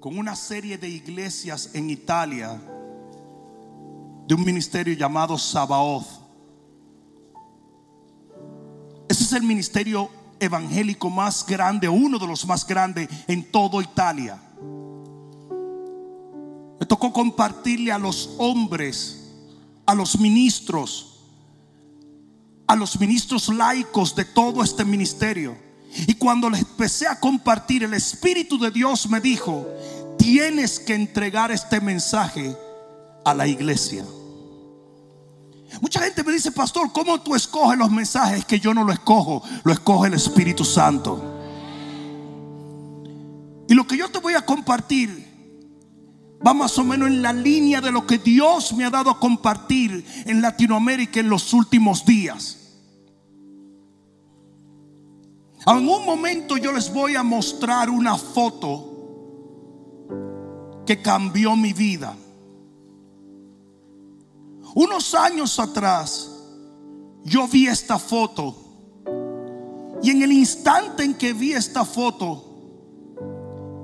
con una serie de iglesias en Italia de un ministerio llamado Sabaoth. Ese es el ministerio evangélico más grande, uno de los más grandes en toda Italia. Me tocó compartirle a los hombres, a los ministros, a los ministros laicos de todo este ministerio. Y cuando les empecé a compartir, el Espíritu de Dios me dijo, tienes que entregar este mensaje a la iglesia. Mucha gente me dice, pastor, ¿cómo tú escoges los mensajes? Que yo no lo escojo, lo escoge el Espíritu Santo. Y lo que yo te voy a compartir va más o menos en la línea de lo que Dios me ha dado a compartir en Latinoamérica en los últimos días. En un momento yo les voy a mostrar una foto que cambió mi vida. Unos años atrás yo vi esta foto y en el instante en que vi esta foto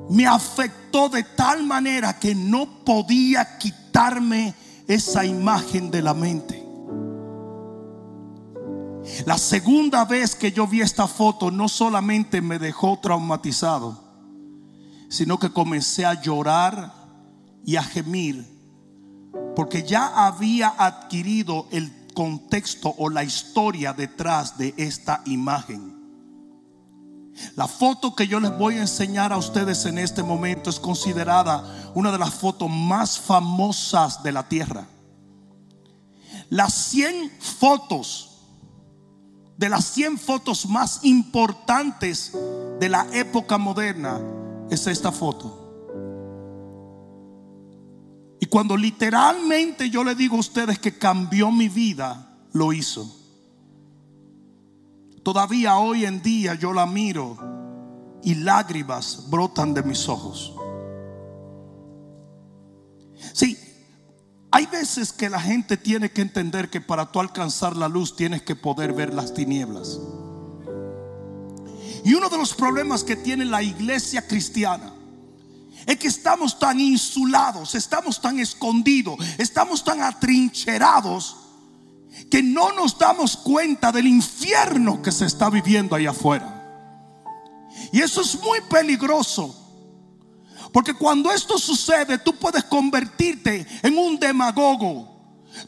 me afectó de tal manera que no podía quitarme esa imagen de la mente. La segunda vez que yo vi esta foto no solamente me dejó traumatizado, sino que comencé a llorar y a gemir, porque ya había adquirido el contexto o la historia detrás de esta imagen. La foto que yo les voy a enseñar a ustedes en este momento es considerada una de las fotos más famosas de la tierra. Las 100 fotos de las 100 fotos más importantes de la época moderna es esta foto. Y cuando literalmente yo le digo a ustedes que cambió mi vida, lo hizo. Todavía hoy en día yo la miro y lágrimas brotan de mis ojos. Veces que la gente tiene que entender que para tú alcanzar la luz tienes que poder ver las tinieblas. Y uno de los problemas que tiene la iglesia cristiana es que estamos tan insulados, estamos tan escondidos, estamos tan atrincherados que no nos damos cuenta del infierno que se está viviendo ahí afuera. Y eso es muy peligroso. Porque cuando esto sucede, tú puedes convertirte en un demagogo.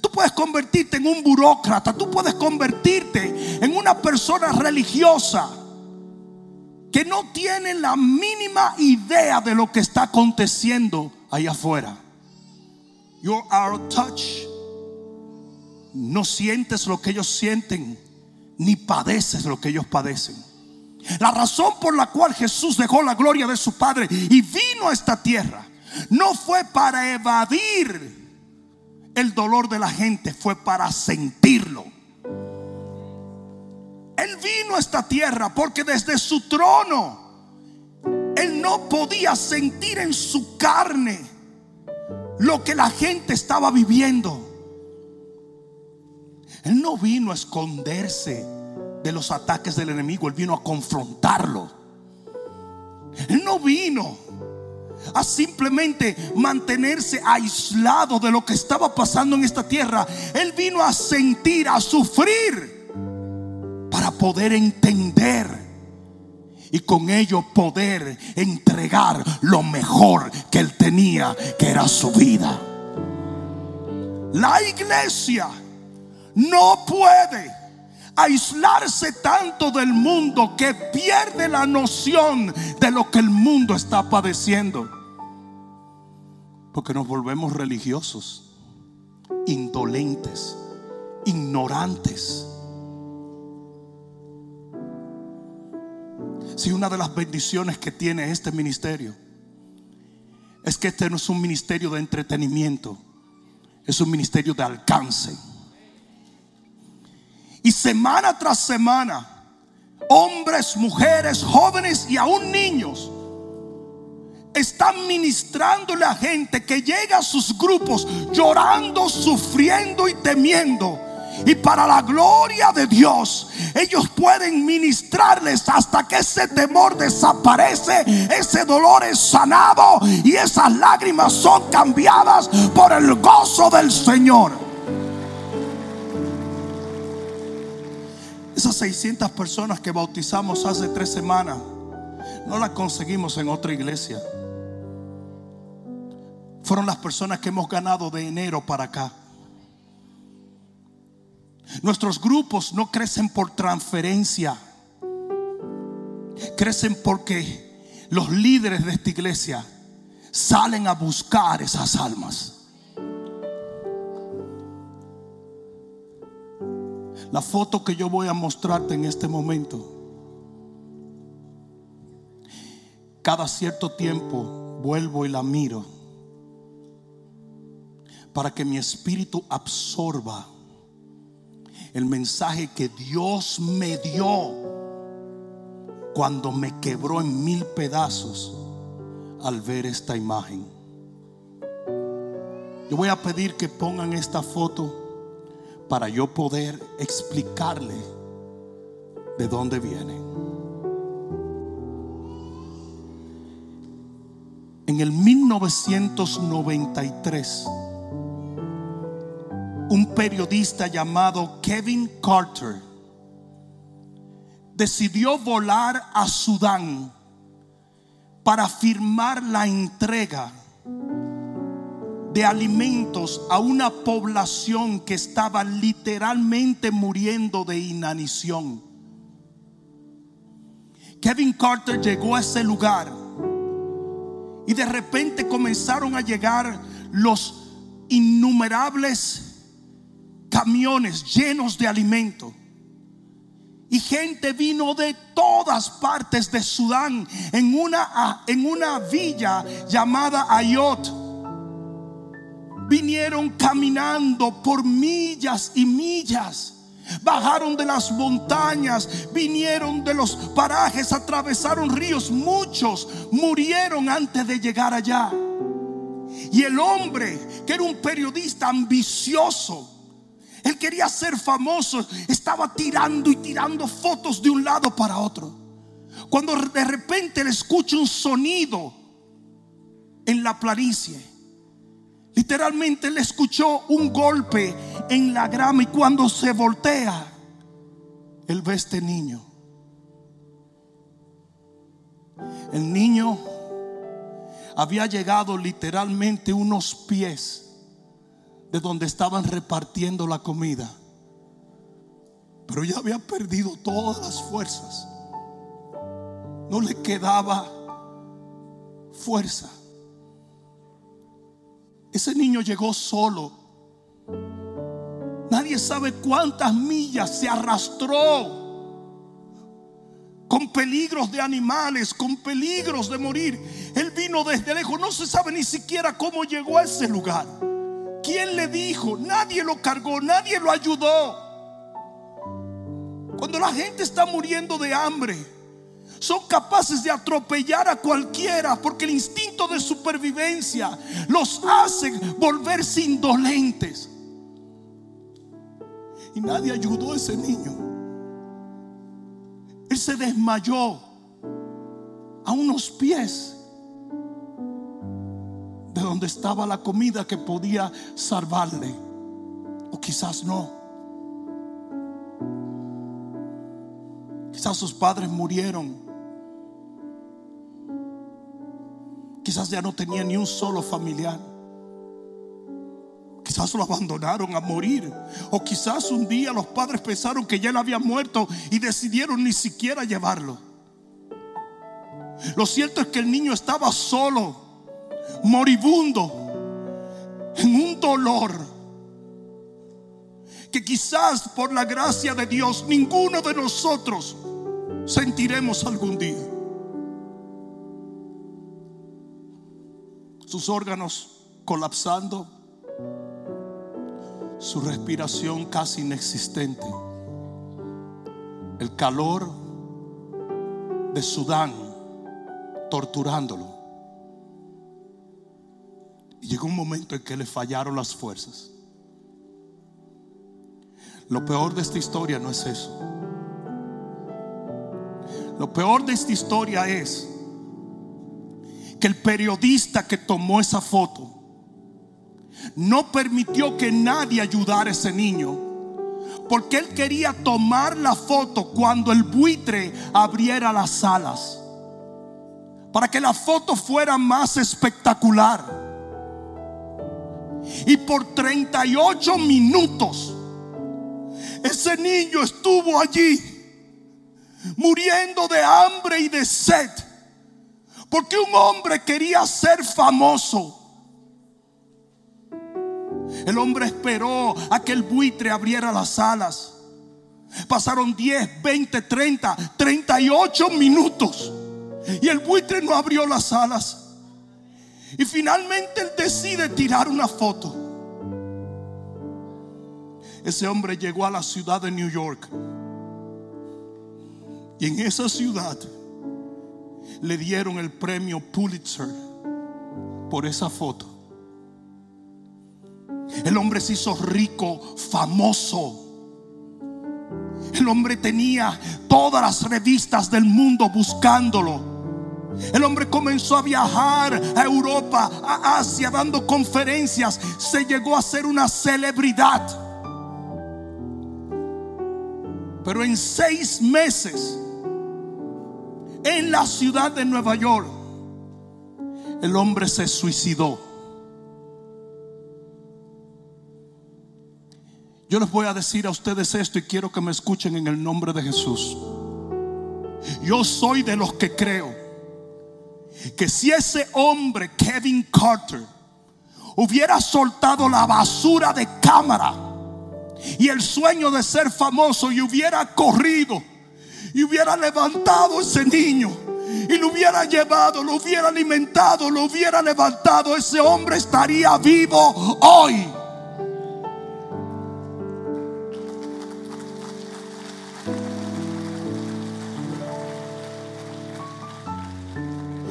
Tú puedes convertirte en un burócrata. Tú puedes convertirte en una persona religiosa que no tiene la mínima idea de lo que está aconteciendo allá afuera. You are touch. No sientes lo que ellos sienten, ni padeces lo que ellos padecen. La razón por la cual Jesús dejó la gloria de su Padre y vino a esta tierra no fue para evadir el dolor de la gente, fue para sentirlo. Él vino a esta tierra porque desde su trono él no podía sentir en su carne lo que la gente estaba viviendo. Él no vino a esconderse de los ataques del enemigo, Él vino a confrontarlo. Él no vino a simplemente mantenerse aislado de lo que estaba pasando en esta tierra. Él vino a sentir, a sufrir, para poder entender y con ello poder entregar lo mejor que él tenía, que era su vida. La iglesia no puede aislarse tanto del mundo que pierde la noción de lo que el mundo está padeciendo. Porque nos volvemos religiosos, indolentes, ignorantes. Si una de las bendiciones que tiene este ministerio es que este no es un ministerio de entretenimiento, es un ministerio de alcance. Y semana tras semana, hombres, mujeres, jóvenes y aún niños están ministrándole a gente que llega a sus grupos llorando, sufriendo y temiendo. Y para la gloria de Dios, ellos pueden ministrarles hasta que ese temor desaparece, ese dolor es sanado y esas lágrimas son cambiadas por el gozo del Señor. Esas 600 personas que bautizamos hace tres semanas, no las conseguimos en otra iglesia fueron las personas que hemos ganado de enero para acá. Nuestros grupos no crecen por transferencia, crecen porque los líderes de esta iglesia salen a buscar esas almas. La foto que yo voy a mostrarte en este momento, cada cierto tiempo vuelvo y la miro para que mi espíritu absorba el mensaje que Dios me dio cuando me quebró en mil pedazos al ver esta imagen. Yo voy a pedir que pongan esta foto para yo poder explicarle de dónde viene. En el 1993 un periodista llamado Kevin Carter decidió volar a Sudán para firmar la entrega de alimentos a una población que estaba literalmente muriendo de inanición. Kevin Carter llegó a ese lugar y de repente comenzaron a llegar los innumerables camiones llenos de alimento. Y gente vino de todas partes de Sudán en una, en una villa llamada Ayot. Vinieron caminando por millas y millas. Bajaron de las montañas, vinieron de los parajes, atravesaron ríos. Muchos murieron antes de llegar allá. Y el hombre, que era un periodista ambicioso, él quería ser famoso. Estaba tirando y tirando fotos de un lado para otro. Cuando de repente le escucha un sonido en la planicie. Literalmente le escuchó un golpe en la grama y cuando se voltea, él ve este niño. El niño había llegado literalmente unos pies de donde estaban repartiendo la comida. Pero ya había perdido todas las fuerzas. No le quedaba fuerza. Ese niño llegó solo. Nadie sabe cuántas millas se arrastró. Con peligros de animales, con peligros de morir. Él vino desde lejos. No se sabe ni siquiera cómo llegó a ese lugar. ¿Quién le dijo? Nadie lo cargó, nadie lo ayudó. Cuando la gente está muriendo de hambre, son capaces de atropellar a cualquiera porque el instinto de supervivencia los hace volverse indolentes. Y nadie ayudó a ese niño. Él se desmayó a unos pies de donde estaba la comida que podía salvarle. O quizás no. Quizás sus padres murieron. Quizás ya no tenía ni un solo familiar. Quizás lo abandonaron a morir. O quizás un día los padres pensaron que ya él había muerto y decidieron ni siquiera llevarlo. Lo cierto es que el niño estaba solo moribundo, en un dolor que quizás por la gracia de Dios ninguno de nosotros sentiremos algún día. Sus órganos colapsando, su respiración casi inexistente, el calor de Sudán torturándolo. Y llegó un momento en que le fallaron las fuerzas. Lo peor de esta historia no es eso. Lo peor de esta historia es que el periodista que tomó esa foto no permitió que nadie ayudara a ese niño. Porque él quería tomar la foto cuando el buitre abriera las alas. Para que la foto fuera más espectacular. Y por 38 minutos ese niño estuvo allí muriendo de hambre y de sed. Porque un hombre quería ser famoso. El hombre esperó a que el buitre abriera las alas. Pasaron 10, 20, 30, 38 minutos. Y el buitre no abrió las alas. Y finalmente él decide tirar una foto. Ese hombre llegó a la ciudad de New York. Y en esa ciudad le dieron el premio Pulitzer por esa foto. El hombre se hizo rico, famoso. El hombre tenía todas las revistas del mundo buscándolo. El hombre comenzó a viajar a Europa, a Asia, dando conferencias. Se llegó a ser una celebridad. Pero en seis meses, en la ciudad de Nueva York, el hombre se suicidó. Yo les voy a decir a ustedes esto y quiero que me escuchen en el nombre de Jesús. Yo soy de los que creo que si ese hombre, Kevin Carter, hubiera soltado la basura de cámara, y el sueño de ser famoso y hubiera corrido y hubiera levantado ese niño y lo hubiera llevado, lo hubiera alimentado, lo hubiera levantado, ese hombre estaría vivo hoy.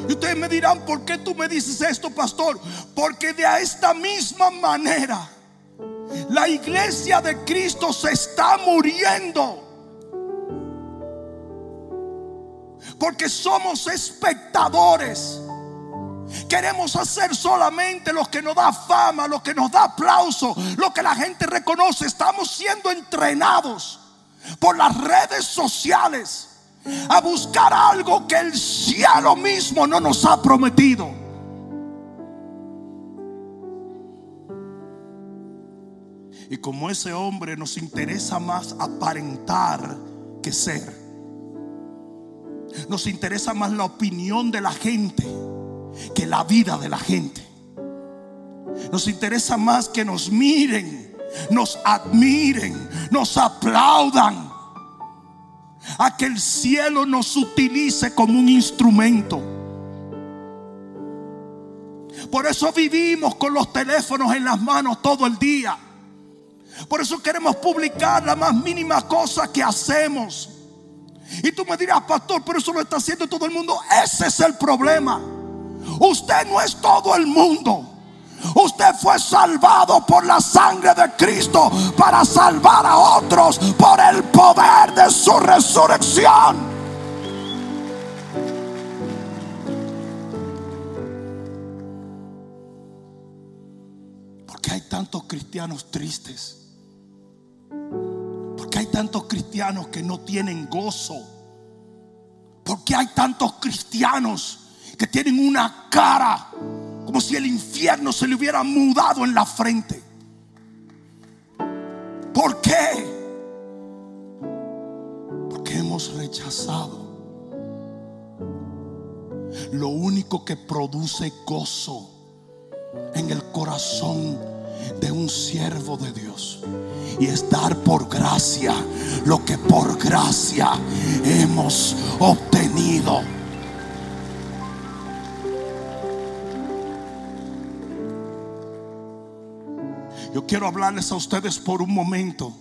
Y ustedes me dirán, ¿por qué tú me dices esto, pastor? Porque de esta misma manera la iglesia de Cristo se está muriendo. Porque somos espectadores. Queremos hacer solamente lo que nos da fama, lo que nos da aplauso, lo que la gente reconoce. Estamos siendo entrenados por las redes sociales a buscar algo que el cielo mismo no nos ha prometido. Y como ese hombre nos interesa más aparentar que ser. Nos interesa más la opinión de la gente que la vida de la gente. Nos interesa más que nos miren, nos admiren, nos aplaudan. A que el cielo nos utilice como un instrumento. Por eso vivimos con los teléfonos en las manos todo el día. Por eso queremos publicar la más mínima cosa que hacemos. Y tú me dirás, pastor, pero eso lo está haciendo todo el mundo. Ese es el problema. Usted no es todo el mundo. Usted fue salvado por la sangre de Cristo para salvar a otros por el poder de su resurrección. Porque hay tantos cristianos tristes tantos cristianos que no tienen gozo? Porque hay tantos cristianos que tienen una cara como si el infierno se le hubiera mudado en la frente? ¿Por qué? Porque hemos rechazado lo único que produce gozo en el corazón de un siervo de Dios y es dar por gracia lo que por gracia hemos obtenido. Yo quiero hablarles a ustedes por un momento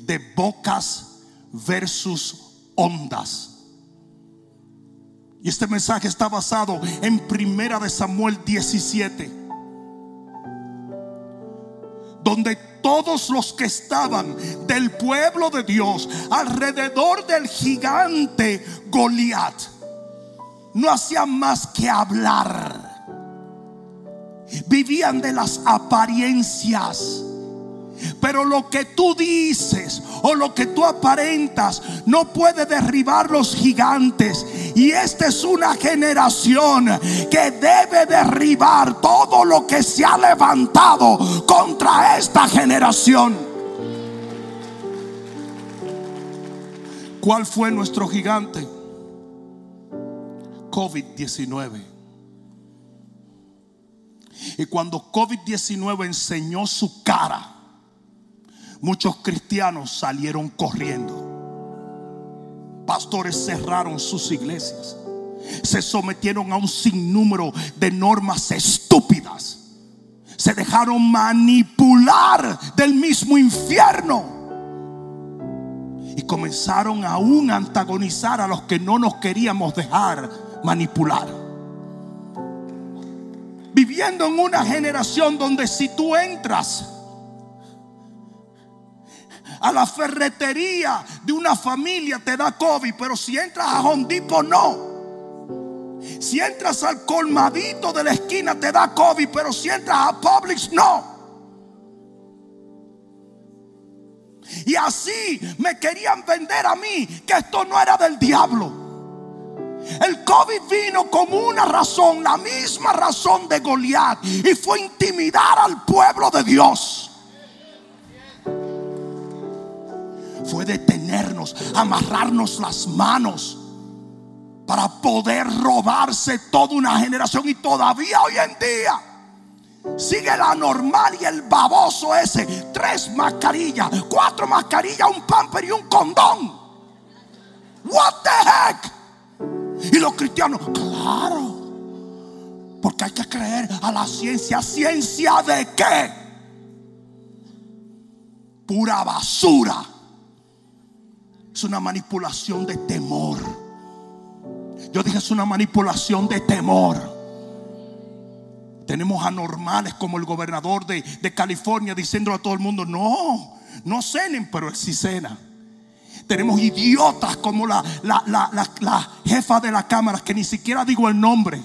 de bocas versus ondas. Y este mensaje está basado en Primera de Samuel 17, donde todos los que estaban del pueblo de Dios alrededor del gigante Goliat no hacían más que hablar. Vivían de las apariencias. Pero lo que tú dices o lo que tú aparentas no puede derribar los gigantes. Y esta es una generación que debe derribar todo lo que se ha levantado contra esta generación. ¿Cuál fue nuestro gigante? COVID-19. Y cuando COVID-19 enseñó su cara, muchos cristianos salieron corriendo. Pastores cerraron sus iglesias. Se sometieron a un sinnúmero de normas estúpidas. Se dejaron manipular del mismo infierno. Y comenzaron aún a antagonizar a los que no nos queríamos dejar manipular. Viviendo en una generación donde si tú entras a la ferretería de una familia te da COVID, pero si entras a Hondipo no. Si entras al colmadito de la esquina te da COVID, pero si entras a Publix no. Y así me querían vender a mí que esto no era del diablo. El COVID vino como una razón, la misma razón de Goliat, y fue intimidar al pueblo de Dios. Fue detenernos, amarrarnos las manos para poder robarse toda una generación y todavía hoy en día sigue la normal y el baboso ese. Tres mascarillas, cuatro mascarillas, un pamper y un condón. What the heck? Y los cristianos, claro. Porque hay que creer a la ciencia. ¿Ciencia de qué? Pura basura. Una manipulación de temor. Yo dije es una manipulación de temor. Tenemos anormales como el gobernador de, de California diciéndole a todo el mundo, no, no cenen, pero él sí cena. Tenemos idiotas como la, la, la, la, jefa de la cámara, que ni siquiera digo el nombre.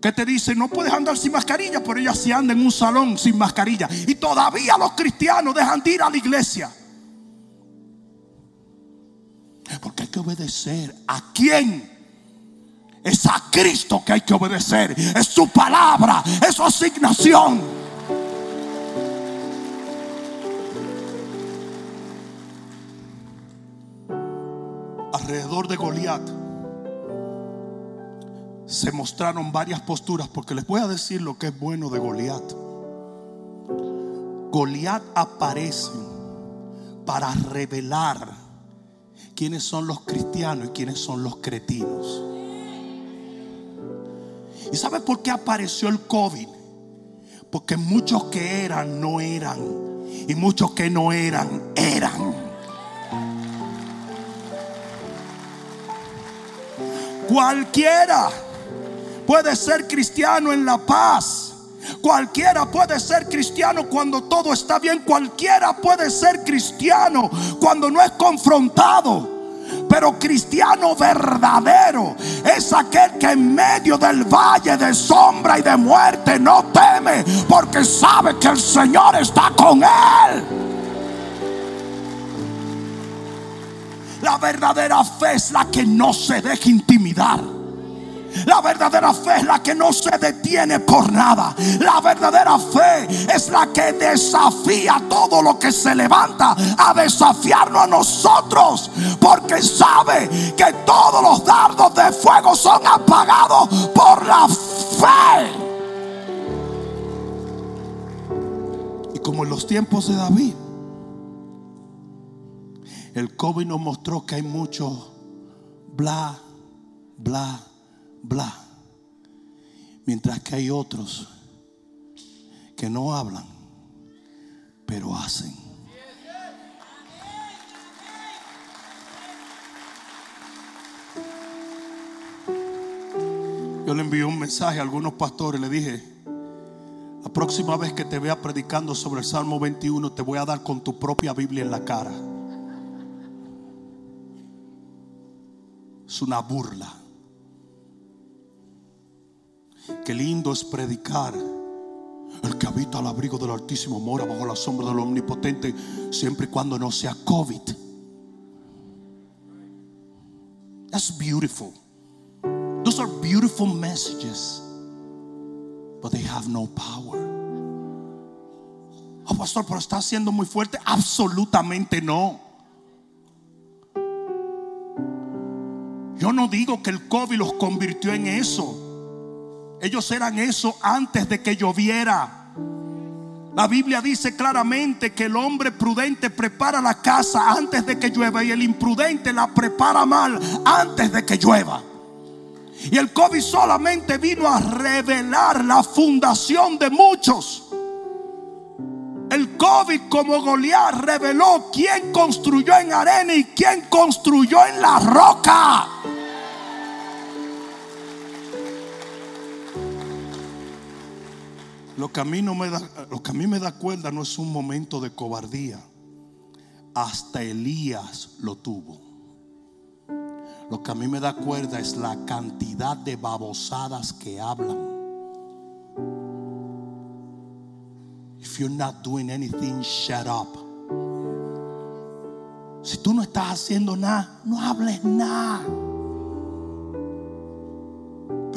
Que te dice, no puedes andar sin mascarilla, pero ella sí anda en un salón sin mascarilla. Y todavía los cristianos dejan de ir a la iglesia. Porque hay que obedecer. ¿A quién? Es a Cristo que hay que obedecer. Es su palabra, es su asignación. Alrededor de Goliat se mostraron varias posturas, porque les voy a decir lo que es bueno de Goliat. Goliat aparece para revelar quiénes son los cristianos y quiénes son los cretinos. ¿Y sabe por qué apareció el COVID? Porque muchos que eran no eran. Y muchos que no eran, eran. Cualquiera puede ser cristiano en la paz. Cualquiera puede ser cristiano cuando todo está bien. Cualquiera puede ser cristiano cuando no es confrontado. Pero cristiano verdadero es aquel que en medio del valle de sombra y de muerte no teme porque sabe que el Señor está con él. La verdadera fe es la que no se deja intimidar. La verdadera fe es la que no se detiene por nada. La verdadera fe es la que desafía todo lo que se levanta a desafiarnos a nosotros. Porque sabe que todos los dardos de fuego son apagados por la fe. Y como en los tiempos de David, el COVID nos mostró que hay mucho bla, bla, Mientras que hay otros que no hablan, pero hacen. Yo le envié un mensaje a algunos pastores, le dije, la próxima vez que te vea predicando sobre el Salmo 21, te voy a dar con tu propia Biblia en la cara. Es una burla. Qué lindo es predicar. El que habita al abrigo del Altísimo mora bajo la sombra del Omnipotente, siempre y cuando no sea COVID. That's beautiful. Those are beautiful messages, but they have no power. Oh, pastor, pero está siendo muy fuerte. Absolutamente no. Yo no digo que el COVID los convirtió en eso. Ellos eran eso antes de que lloviera. La Biblia dice claramente que el hombre prudente prepara la casa antes de que llueva y el imprudente la prepara mal antes de que llueva. Y el COVID solamente vino a revelar la fundación de muchos. El COVID como Goliat reveló quién construyó en arena y quién construyó en la roca. Lo que a mí no me da, lo que a mí me da cuerda no es un momento de cobardía. Hasta Elías lo tuvo. Lo que a mí me da cuerda es la cantidad de babosadas que hablan. If you're not doing anything, shut up. Si tú no estás haciendo nada, no hables nada.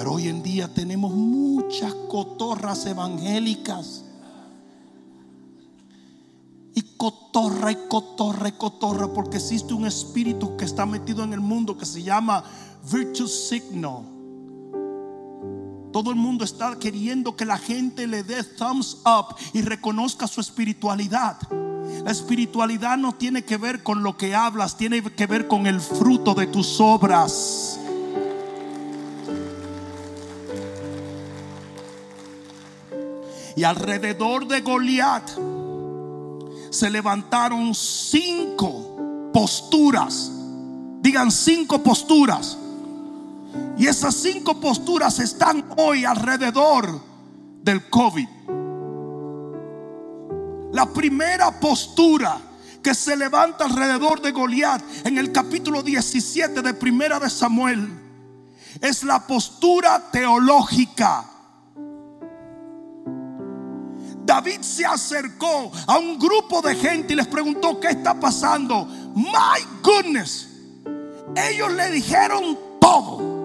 Pero hoy en día tenemos muchas cotorras evangélicas. Y cotorra y cotorra y cotorra porque existe un espíritu que está metido en el mundo que se llama virtuous signal. Todo el mundo está queriendo que la gente le dé thumbs up y reconozca su espiritualidad. La espiritualidad no tiene que ver con lo que hablas, tiene que ver con el fruto de tus obras. Y alrededor de Goliat se levantaron cinco posturas. Digan cinco posturas. Y esas cinco posturas están hoy alrededor del COVID. La primera postura que se levanta alrededor de Goliat en el capítulo 17 de Primera de Samuel es la postura teológica. David se acercó a un grupo de gente y les preguntó qué está pasando. My goodness. Ellos le dijeron todo.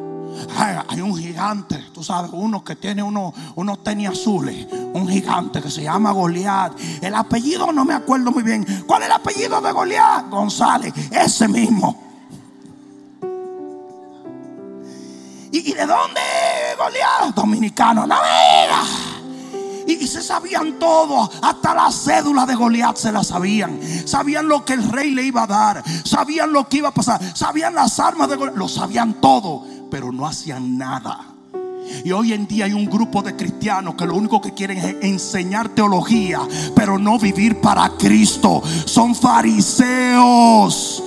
Hay, un gigante, tú sabes, uno que tiene unos uno tenis azules, un gigante que se llama Goliat. El apellido no me acuerdo muy bien. ¿Cuál es el apellido de Goliat? González, ese mismo. ¿Y, de dónde Goliat? Dominicano, no y, se sabían todo, hasta la cédula de Goliat se la sabían. Sabían lo que el rey le iba a dar, sabían lo que iba a pasar, sabían las armas de Goliat, lo sabían todo, pero no hacían nada. Y hoy en día hay un grupo de cristianos que lo único que quieren es enseñar teología, pero no vivir para Cristo. Son fariseos.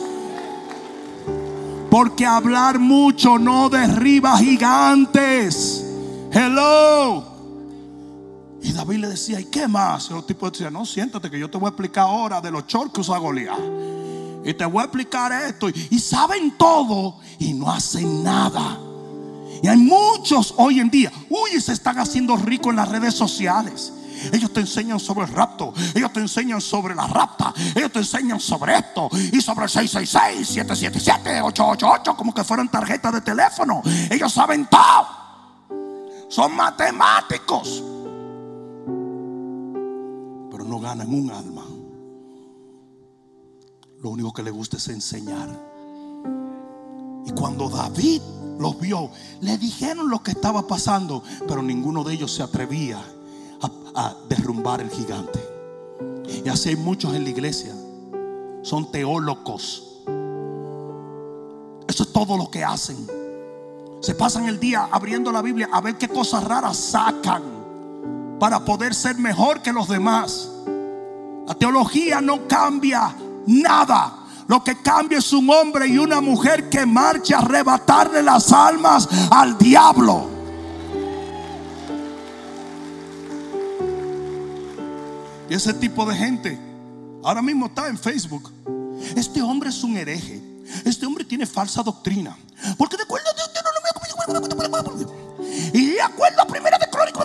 Porque hablar mucho no derriba gigantes. Hello. Y David le decía, ¿y qué más? Y los tipos decían, no, siéntate que yo te voy a explicar ahora de los chorros que usa Goliat. Y te voy a explicar esto. Y saben todo y no hacen nada. Y hay muchos hoy en día, uy, se están haciendo ricos en las redes sociales. Ellos te enseñan sobre el rapto. Ellos te enseñan sobre la rapta. Ellos te enseñan sobre esto. Y sobre el 666, 777, 888. Como que fueran tarjetas de teléfono. Ellos saben todo. Son matemáticos no ganan un alma. Lo único que le gusta es enseñar. Y cuando David los vio, le dijeron lo que estaba pasando, pero ninguno de ellos se atrevía a, derrumbar el gigante. Y así hay muchos en la iglesia. Son teólogos. Eso es todo lo que hacen. Se pasan el día abriendo la Biblia a ver qué cosas raras sacan para poder ser mejor que los demás. La teología no cambia nada. Lo que cambia es un hombre y una mujer que marcha a arrebatarle las almas al diablo. Y ese tipo de gente ahora mismo está en Facebook. Este hombre es un hereje. Este hombre tiene falsa doctrina. Porque de acuerdo y de acuerdo a primera de crónicas.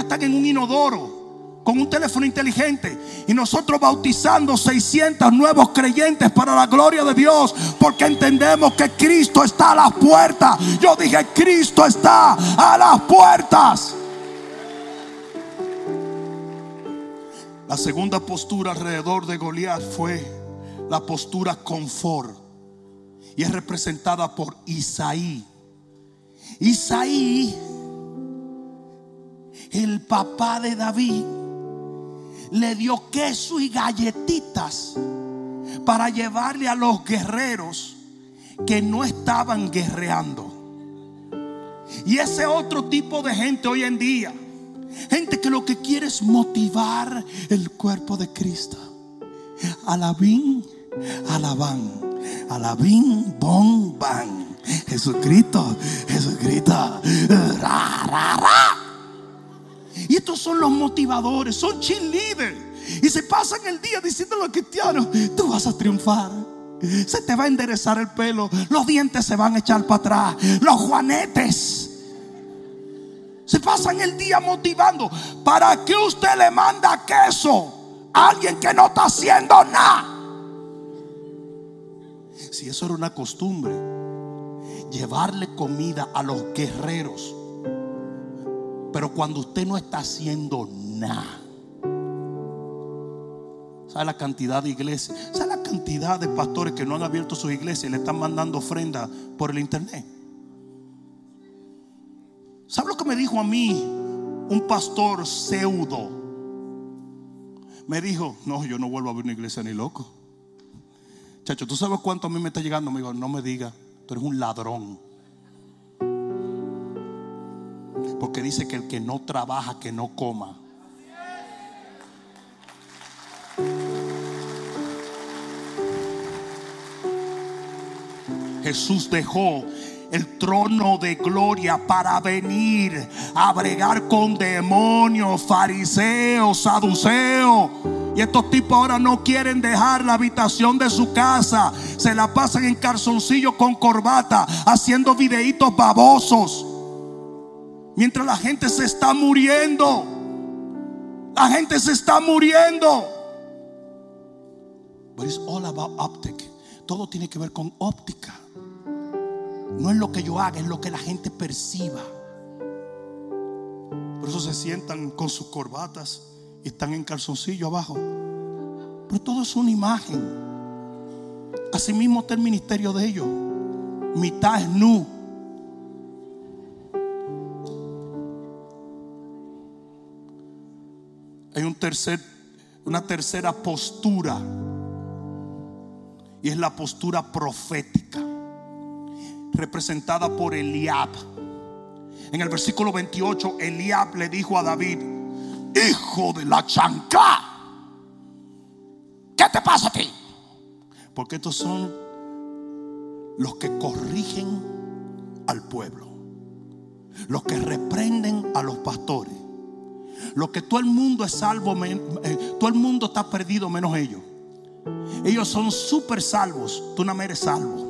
Están en un inodoro con un teléfono inteligente y nosotros bautizando 600 nuevos creyentes para la gloria de Dios porque entendemos que Cristo está a las puertas. Yo dije, Cristo está a las puertas. La segunda postura alrededor de Goliat fue la postura confort y es representada por Isaí. Isaí, el papá de David, le dio queso y galletitas para llevarle a los guerreros que no estaban guerreando. Y ese otro tipo de gente hoy en día, gente que lo que quiere es motivar el cuerpo de Cristo. Alabín, alabán, alabín, bon, ban. Jesucristo, Jesucristo. Ra, ra, ra. Y estos son los motivadores, son cheerleaders. Y se pasan el día diciendo a los cristianos, tú vas a triunfar. Se te va a enderezar el pelo, los dientes se van a echar para atrás, los juanetes. Se pasan el día motivando. ¿Para qué usted le manda queso a alguien que no está haciendo nada? Si eso era una costumbre, llevarle comida a los guerreros pero cuando usted no está haciendo nada, ¿sabe la cantidad de iglesias? ¿Sabe la cantidad de pastores que no han abierto sus iglesias y le están mandando ofrenda por el internet? ¿Sabe lo que me dijo a mí un pastor pseudo? Me dijo, no, yo no vuelvo a abrir una iglesia ni loco. Chacho, ¿tú sabes cuánto a mí me está llegando? Me dijo, no me diga, tú eres un ladrón. Porque dice que el que no trabaja, que no coma. Jesús dejó el trono de gloria para venir a bregar con demonios, fariseos, saduceos. Y estos tipos ahora no quieren dejar la habitación de su casa. Se la pasan en calzoncillo con corbata, haciendo videitos babosos. Mientras la gente se está muriendo. La gente se está muriendo. But it's all about optic. Todo tiene que ver con óptica. No es lo que yo haga, es lo que la gente perciba. Por eso se sientan con sus corbatas y están en calzoncillo abajo. Pero todo es una imagen. Asimismo está el ministerio de ellos. Mitad es nu, hay un tercer, una tercera postura. Y es la postura profética. Representada por Eliab. En el versículo 28, Eliab le dijo a David: Hijo de la chancla, ¿qué te pasa a ti? Porque estos son los que corrigen al pueblo, los que reprenden a los pastores lo que todo el mundo es salvo, eh, todo el mundo está perdido menos ellos. Ellos son súper salvos, tú no eres salvo.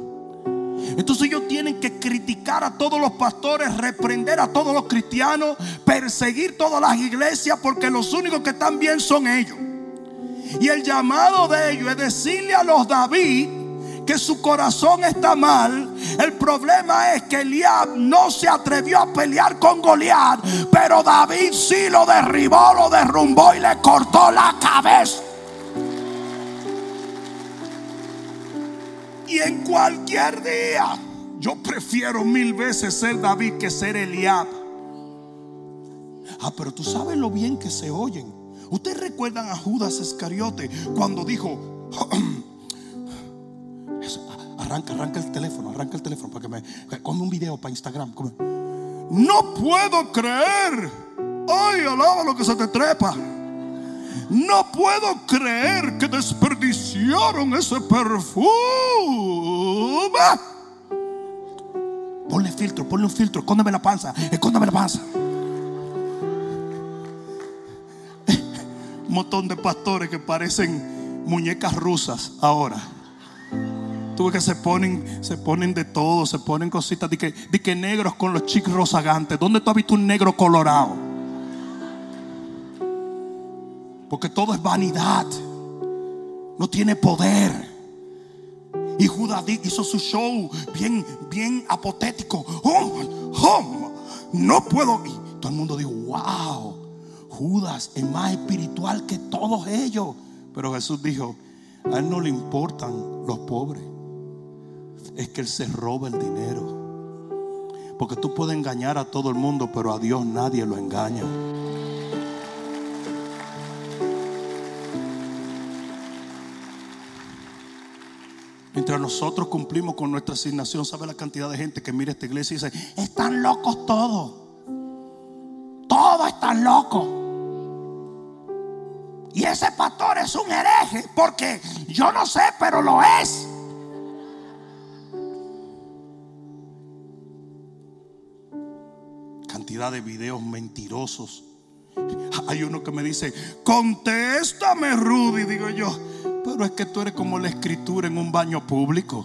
Entonces ellos tienen que criticar a todos los pastores, reprender a todos los cristianos, perseguir todas las iglesias, porque los únicos que están bien son ellos. Y el llamado de ellos es decirle a los David, que su corazón está mal. El problema es que Eliab no se atrevió a pelear con Goliat, pero David sí lo derribó, lo derrumbó y le cortó la cabeza. Y en cualquier día, yo prefiero mil veces ser David que ser Eliab. Ah, pero tú sabes lo bien que se oyen. Ustedes recuerdan a Judas Iscariote cuando dijo, Arranca, arranca el teléfono, arranca el teléfono para que me come un video para Instagram. No puedo creer Ay, alaba lo que se te trepa. No puedo creer que desperdiciaron ese perfume. Ponle filtro, ponle un filtro, escóndeme la panza, escóndeme la panza. Un montón de pastores que parecen muñecas rusas ahora. Tuve que se ponen, se ponen de todo, se ponen cositas de que, de que negros con los chicos rozagantes. ¿Dónde tú has visto un negro colorado? Porque todo es vanidad. No tiene poder. Y Judas hizo su show bien, bien apotético. Oh, oh, no puedo. Y todo el mundo dijo, wow, Judas es más espiritual que todos ellos. Pero Jesús dijo, a él no le importan los pobres. Es que él se roba el dinero. Porque tú puedes engañar a todo el mundo, pero a Dios nadie lo engaña. Mientras nosotros cumplimos con nuestra asignación, ¿sabe la cantidad de gente que mira esta iglesia y dice, están locos todos? Todos están locos. Y ese pastor es un hereje porque yo no sé, pero lo es. De videos mentirosos. Hay uno que me dice, contéstame Rudy, digo yo. Pero es que tú eres como la escritura en un baño público.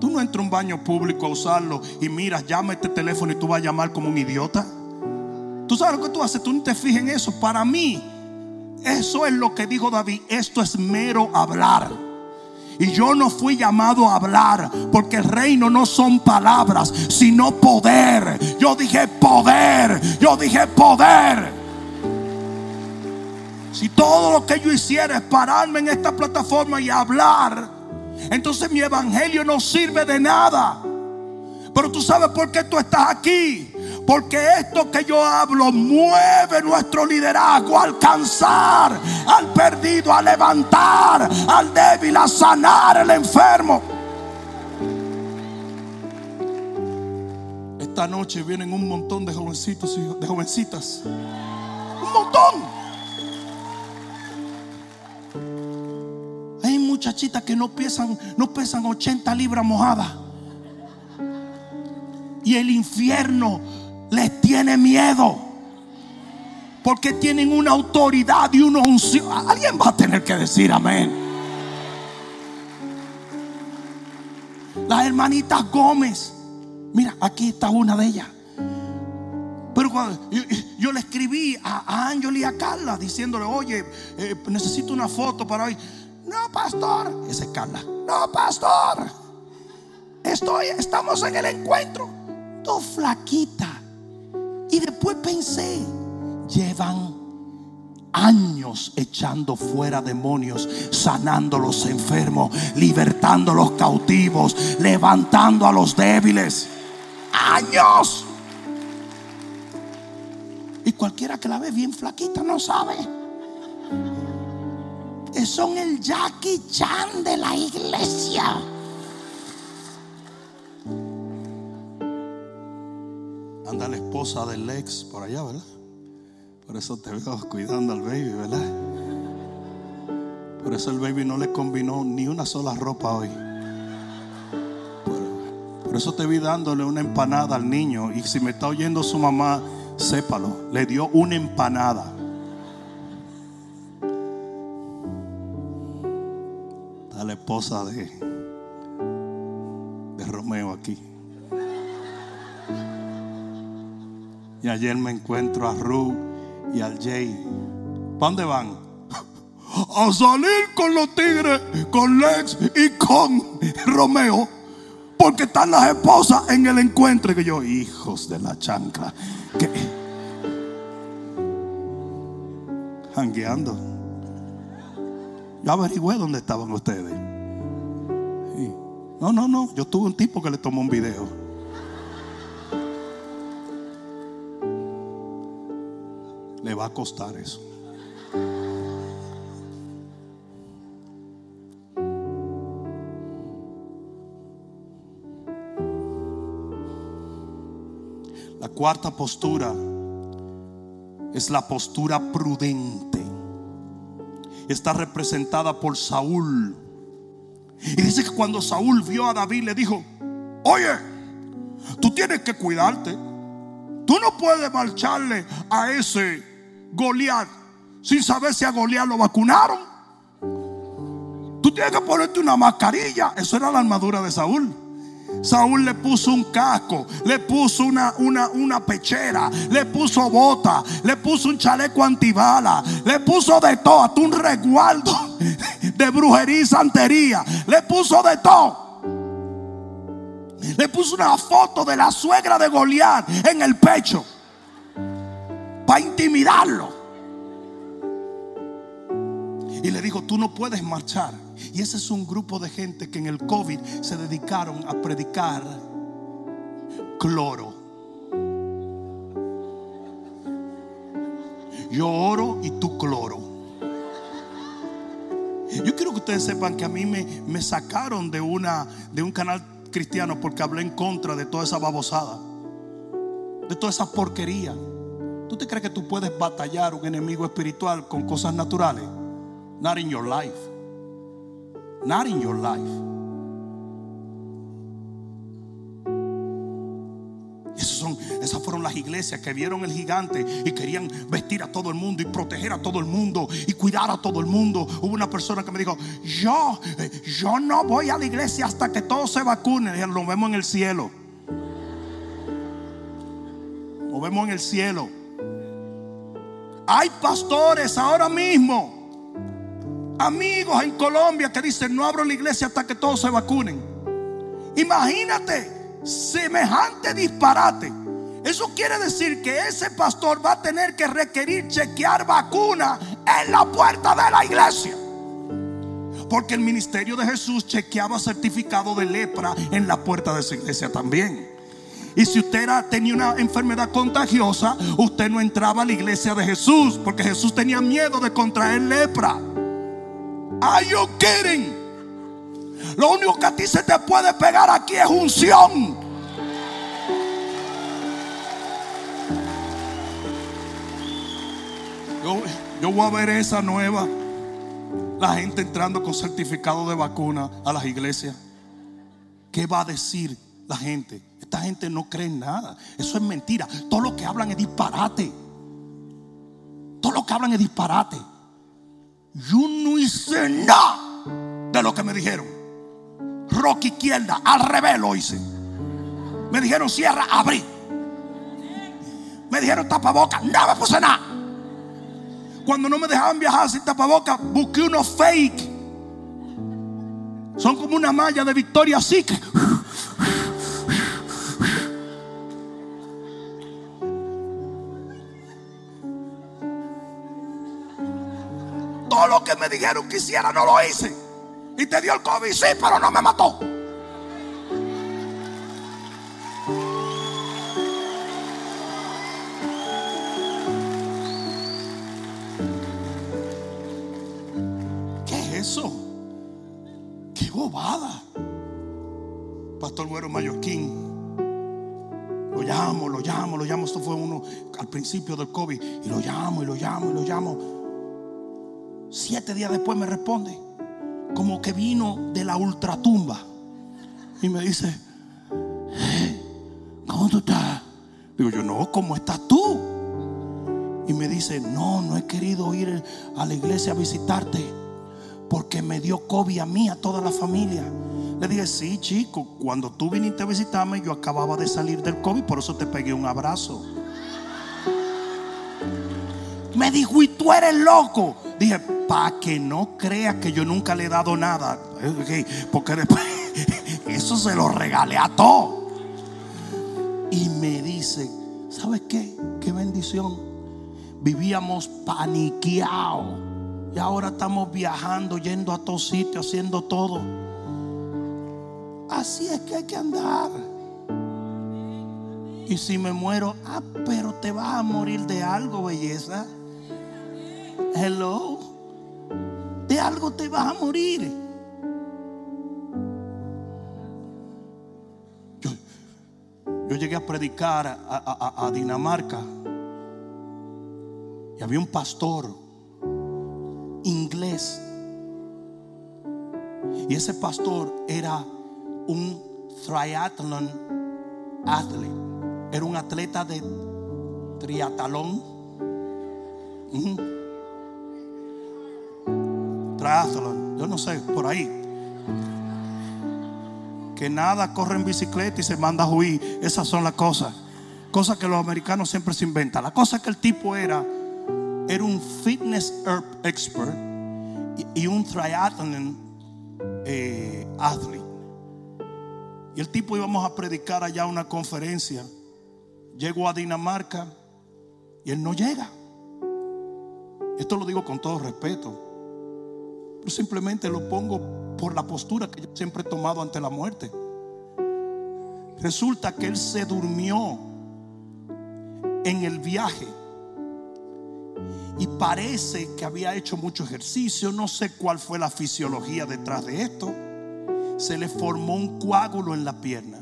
Tú no entras a un baño público a usarlo y miras, llama este teléfono y tú vas a llamar como un idiota. Tú sabes lo que tú haces, tú no te fijas en eso. Para mí, eso es lo que dijo David. Esto es mero hablar. Y yo no fui llamado a hablar porque el reino no son palabras, sino poder. Yo dije poder, yo dije poder. Si todo lo que yo hiciera es pararme en esta plataforma y hablar, entonces mi evangelio no sirve de nada. Pero tú sabes por qué tú estás aquí. Porque esto que yo hablo mueve nuestro liderazgo a alcanzar al perdido, a levantar al débil, a sanar al enfermo. Esta noche vienen un montón de jovencitos y de jovencitas. Un montón. muchachitas que no pesan, no pesan 80 libras mojadas. Y el infierno les tiene miedo. Porque tienen una autoridad y una unción. Alguien va a tener que decir amén. Las hermanitas Gómez. Mira, aquí está una de ellas. Pero cuando yo, le escribí a, Ángel y a Carla diciéndole, oye, eh, necesito una foto para hoy. No, pastor. Esa es Carla. No, pastor. Estoy, estamos en el encuentro. Tú flaquita. Y después pensé, llevan años echando fuera demonios, sanando a los enfermos, libertando a los cautivos, levantando a los débiles. Años. Y cualquiera que la ve bien flaquita no sabe son el Jackie Chan de la iglesia. Anda la esposa del ex por allá, ¿verdad? Por eso te veo cuidando al baby, ¿verdad? Por eso el baby no le combinó ni una sola ropa hoy. Por, eso te vi dándole una empanada al niño. Y si me está oyendo su mamá, sépalo. Le dio una empanada. la esposa de, de Romeo aquí. Y ayer me encuentro a Ru y al Jay. ¿Para dónde van? A salir con los tigres, con Lex y con Romeo. Porque están las esposas en el encuentro. que yo, hijos de la chancla. Que, jangueando. Yo averigüé dónde estaban ustedes. No, no, no. Yo tuve un tipo que le tomó un video. Le va a costar eso. La cuarta postura es la postura prudente. Está representada por Saúl. Y dice que cuando Saúl vio a David le dijo, oye, tú tienes que cuidarte. Tú no puedes marcharle a ese Goliat sin saber si a Goliat lo vacunaron. Tú tienes que ponerte una mascarilla. Eso era la armadura de Saúl. Saúl le puso un casco, le puso una, una, una pechera, le puso bota, le puso un chaleco antibala, le puso de todo, hasta un resguardo de brujería y santería, le puso de todo. Le puso una foto de la suegra de Goliat en el pecho para intimidarlo. Y le dijo, tú no puedes marchar. Y ese es un grupo de gente que en el COVID se dedicaron a predicar cloro. Yo oro y tú cloro. Yo quiero que ustedes sepan que a mí me, me sacaron de, una, de un canal cristiano porque hablé en contra de toda esa babosada, de toda esa porquería. ¿Tú te crees que tú puedes batallar un enemigo espiritual con cosas naturales? Not in your life. Not in your life. esas fueron las iglesias que vieron el gigante y querían vestir a todo el mundo y proteger a todo el mundo y cuidar a todo el mundo. Hubo una persona que me dijo, yo, yo no voy a la iglesia hasta que todos se vacunen. Y nos vemos en el cielo. Nos vemos en el cielo. Hay pastores ahora mismo amigos en Colombia que dicen no abro la iglesia hasta que todos se vacunen. Imagínate semejante disparate. Eso quiere decir que ese pastor va a tener que requerir chequear vacuna en la puerta de la iglesia. Porque el ministerio de Jesús chequeaba certificado de lepra en la puerta de su iglesia también. Y si usted era, tenía una enfermedad contagiosa, usted no entraba a la iglesia de Jesús, porque Jesús tenía miedo de contraer lepra. Are you kidding? Lo único que a ti se te puede pegar aquí es unción. Yo, yo voy a ver esa nueva. La gente entrando con certificado de vacuna a las iglesias. ¿Qué va a decir la gente? Esta gente no cree en nada. Eso es mentira. Todo lo que hablan es disparate. Todo lo que hablan es disparate. Yo no hice nada de lo que me dijeron. Rock izquierda, al revés lo hice. Me dijeron cierra, abrí. Me dijeron tapaboca, no me puse nada. Cuando no me dejaban viajar sin tapaboca, busqué unos fake. Son como una malla de Victoria así Todo lo que me dijeron que hiciera no lo hice. Y te dio el COVID, sí, pero no me mató. ¿Qué es eso? ¡Qué bobada! Pastor Güero Mallorquín. Lo llamo, lo llamo, lo llamo. Esto fue uno al principio del COVID. Y lo llamo, y lo llamo, y lo llamo. Siete días después me responde, como que vino de la ultratumba. Y me dice, ¿cómo tú estás? Digo yo, no, ¿cómo estás tú? Y me dice, no, no he querido ir a la iglesia a visitarte porque me dio COVID a mí, a toda la familia. Le dije, sí, chico, cuando tú viniste a visitarme, yo acababa de salir del COVID, por eso te pegué un abrazo. Me dijo, y tú eres loco. Dije, para que no crea que yo nunca le he dado nada. Porque después eso se lo regalé a todo. Y me dice, ¿sabes qué? Qué bendición. Vivíamos paniqueados. Y ahora estamos viajando, yendo a todos sitios, haciendo todo. Así es que hay que andar. Y si me muero, ah, pero te vas a morir de algo, belleza. Hello. De algo te vas a morir. Yo, llegué a predicar a, Dinamarca. Y había un pastor inglés. Y ese pastor era un triathlon athlete. Era un atleta de triatlón. Triathlon, yo no sé, por ahí. Que nada corre en bicicleta y se manda a huir. Esas son las cosas. Cosas que los americanos siempre se inventan. La cosa que el tipo era, era un fitness er- expert y, y un triathlon eh, athlete. Y el tipo íbamos a predicar allá una conferencia. Llego a Dinamarca y él no llega. Esto lo digo con todo respeto. Pero simplemente lo pongo por la postura que yo siempre he tomado ante la muerte. Resulta que él se durmió en el viaje. Y parece que había hecho mucho ejercicio. No sé cuál fue la fisiología detrás de esto. Se le formó un coágulo en la pierna.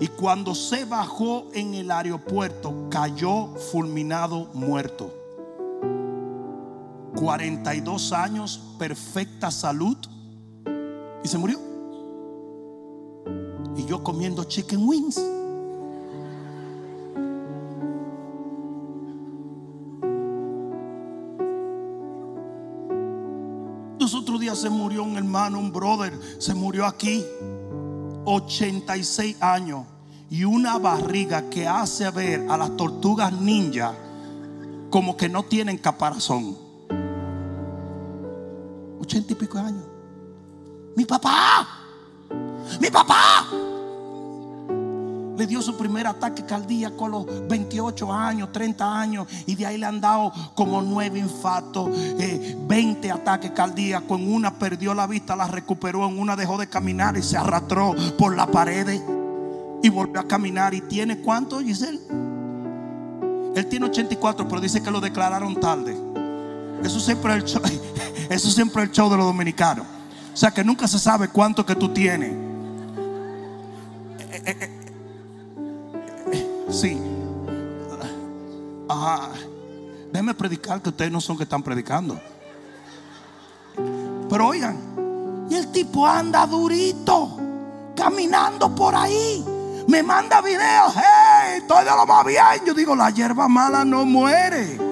Y cuando se bajó en el aeropuerto, cayó fulminado muerto. 42 años, perfecta salud. Y se murió. Y yo comiendo chicken wings. Los otros días se murió un hermano, un brother, se murió aquí. 86 años y una barriga que hace ver a las tortugas ninja como que no tienen caparazón. 80 y pico de años. Mi papá, mi papá le dio su primer ataque cardíaco a los 28 años, 30 años, y de ahí le han dado como nueve infartos, eh, 20 ataques cardíacos. En una perdió la vista, la recuperó, en una dejó de caminar y se arrastró por la pared y volvió a caminar. ¿Y tiene cuánto, Giselle? Él tiene 84, pero dice que lo declararon tarde. Eso siempre es el show, eso siempre el show de los dominicanos. O sea que nunca se sabe cuánto que tú tienes. Eh, eh, eh, Sí. Ajá. Predicar que ustedes no son que están predicando. Pero oigan, y el tipo anda durito, caminando por ahí. Me manda videos, hey, estoy de lo más bien. Yo digo, la hierba mala no muere.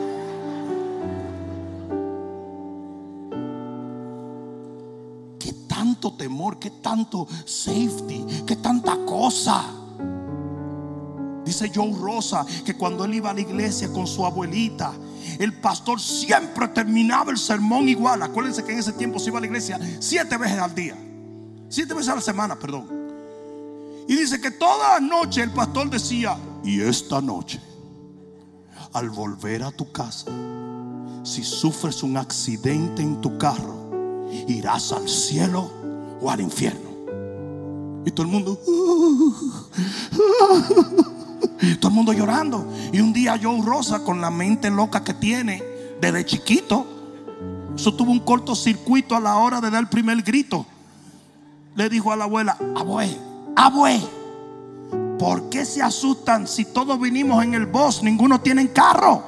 ¿Qué tanto safety? ¿Qué tanta cosa? Dice Joe Rosa que cuando él iba a la iglesia con su abuelita, el pastor siempre terminaba el sermón igual. Acuérdense que en ese tiempo se iba a la iglesia siete veces al día, siete veces a la semana, perdón. Y dice que toda la noche el pastor decía, y esta noche, al volver a tu casa, si sufres un accidente en tu carro, irás al cielo o al infierno. Y todo el mundo, todo el mundo llorando. Y un día Joe Rosa, con la mente loca que tiene desde chiquito, eso tuvo un cortocircuito a la hora de dar el primer grito. Le dijo a la abuela, abue, abue, ¿por qué se asustan si todos vinimos en el bus? Ninguno tiene carro.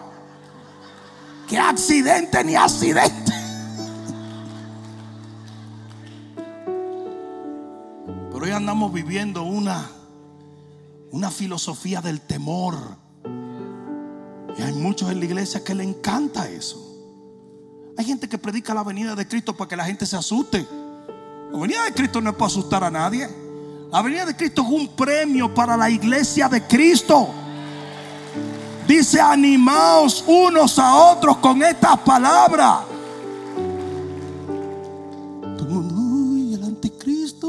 ¿Qué accidente ni accidente? Andamos viviendo una una filosofía del temor. Y hay muchos en la iglesia que le encanta eso. Hay gente que predica la venida de Cristo para que la gente se asuste. La venida de Cristo no es para asustar a nadie. La venida de Cristo es un premio para la iglesia de Cristo. Dice, animaos unos a otros con estas palabras.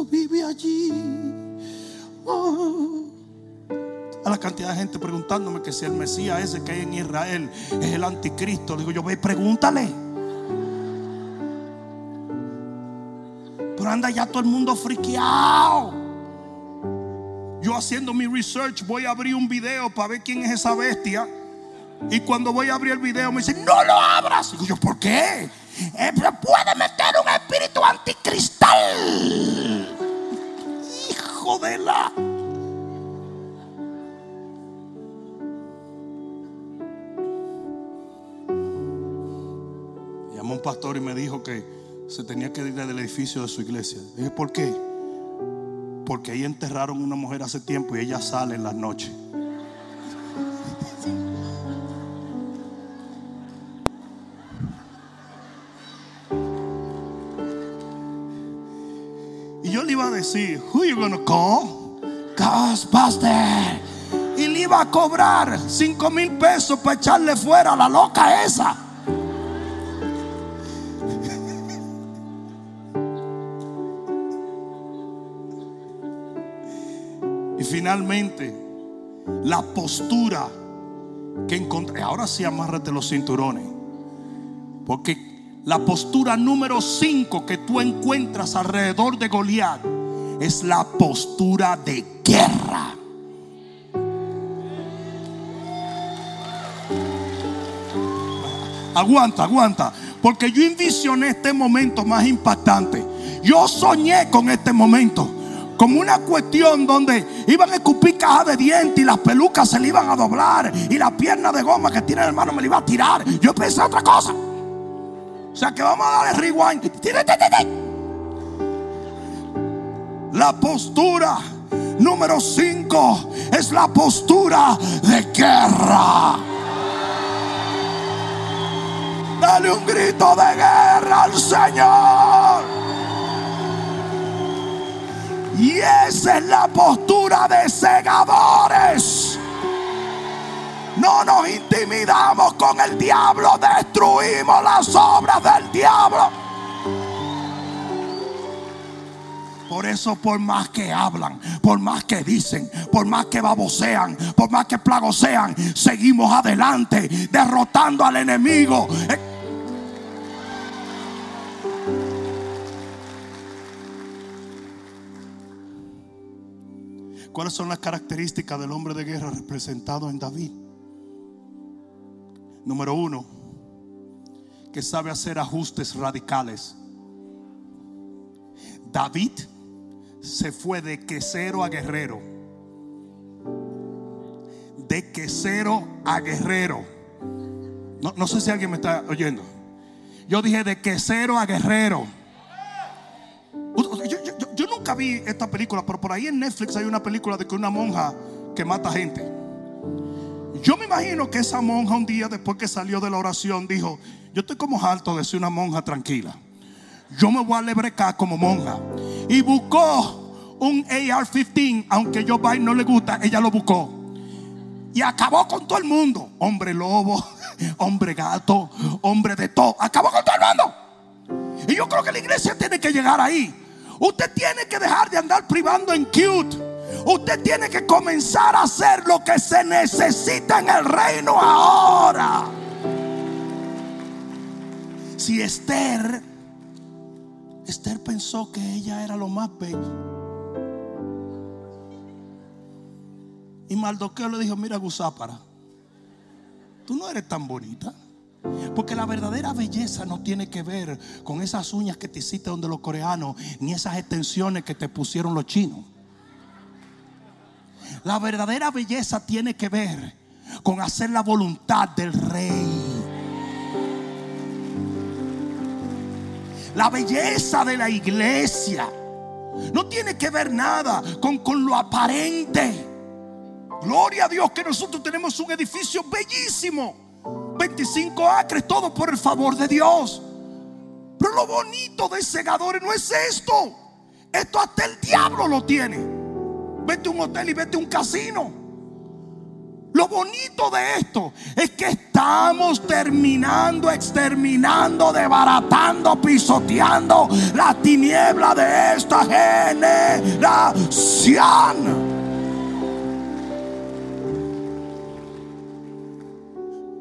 Vive allí. Oh. A la cantidad de gente preguntándome que si el Mesías ese que hay en Israel es el anticristo. Digo yo, ve, pregúntale. Pero anda ya todo el mundo friqueado. Yo haciendo mi research voy a abrir un video para ver quién es esa bestia. Y cuando voy a abrir el video me dicen, no lo abras. Digo yo, ¿por qué? Eh, puede meter un espíritu anticristal. La... un pastor y me dijo que se tenía que ir del edificio de su iglesia. Dije, ¿por qué? Porque ahí enterraron una mujer hace tiempo y ella sale en las noches. Iba a decir, who you gonna call? Ghostbuster. Y le iba a cobrar 5 mil pesos para echarle fuera a la loca esa. Y finalmente, la postura que encontré. Ahora sí, amárrate los cinturones. Porque la postura número 5 que tú encuentras alrededor de Goliat es la postura de guerra. Aguanta, aguanta. Porque yo envisioné este momento más impactante. Yo soñé con este momento. Como una cuestión donde iban a escupir caja de dientes y las pelucas se le iban a doblar. Y la pierna de goma que tiene el hermano me la iba a tirar. Yo pensé otra cosa. O sea que vamos a darle rewind. La postura número 5 es la postura de guerra. Dale un grito de guerra al Señor. Y esa es la postura de segadores. No nos intimidamos con el diablo, destruimos las obras del diablo. Por eso, por más que hablan, por más que dicen, por más que babosean, por más que plagosean, seguimos adelante, derrotando al enemigo. ¿Cuáles son las características del hombre de guerra representado en David? Número uno, que sabe hacer ajustes radicales. David se fue de quesero a guerrero. De quesero a guerrero. No, no sé si alguien me está oyendo. Yo dije de quesero a guerrero. Yo, yo- nunca vi esta película, pero por ahí en Netflix hay una película de que una monja que mata gente. Yo me imagino que esa monja un día después que salió de la oración dijo, yo estoy como harto de ser una monja tranquila. Yo me voy a lebrecar como monja. Y buscó un AR-15, aunque Joe Biden no le gusta, ella lo buscó. Y acabó con todo el mundo. Hombre lobo, hombre gato, hombre de todo. Acabó con todo el mundo. Y yo creo que la iglesia tiene que llegar ahí. Usted tiene que dejar de andar privando en cute. Usted tiene que comenzar a hacer lo que se necesita en el reino ahora. Si Esther, Esther pensó que ella era lo más bello. Y Mardoqueo le dijo, mira Gusápara, tú no eres tan bonita. Porque la verdadera belleza no tiene que ver con esas uñas que te hiciste donde los coreanos, ni esas extensiones que te pusieron los chinos. La verdadera belleza tiene que ver con hacer la voluntad del rey. La belleza de la iglesia no tiene que ver nada con, con lo aparente. Gloria a Dios que nosotros tenemos un edificio bellísimo. 25 acres, todo por el favor de Dios. Pero lo bonito de segadores no es esto. Esto hasta el diablo lo tiene. Vete a un hotel y vete a un casino. Lo bonito de esto es que estamos terminando, exterminando, desbaratando, pisoteando la tiniebla de esta generación.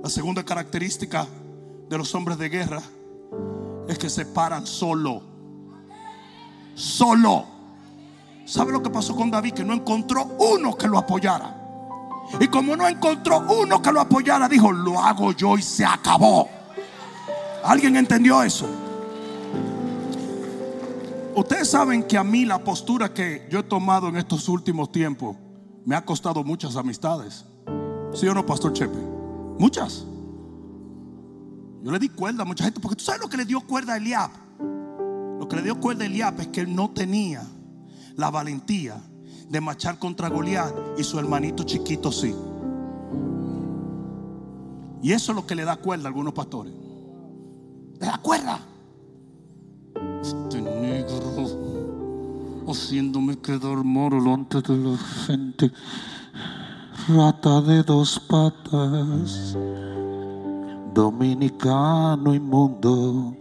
La segunda característica de los hombres de guerra es que se paran solo. Solo. ¿Sabe lo que pasó con David? Que no encontró uno que lo apoyara. Y como no encontró uno que lo apoyara, dijo, lo hago yo y se acabó. ¿Alguien entendió eso? Ustedes saben que a mí la postura que yo he tomado en estos últimos tiempos me ha costado muchas amistades. ¿Sí o no, Pastor Chepe? Muchas. Yo le di cuerda a mucha gente, porque tú sabes lo que le dio cuerda a Eliab. Lo que le dio cuerda a Eliab es que él no tenía la valentía de marchar contra Goliat y su hermanito chiquito sí. Y eso es lo que le da cuerda a algunos pastores. Le da cuerda. Este negro haciéndome quedar moro delante de la gente. Rata de dos patas, dominicano inmundo.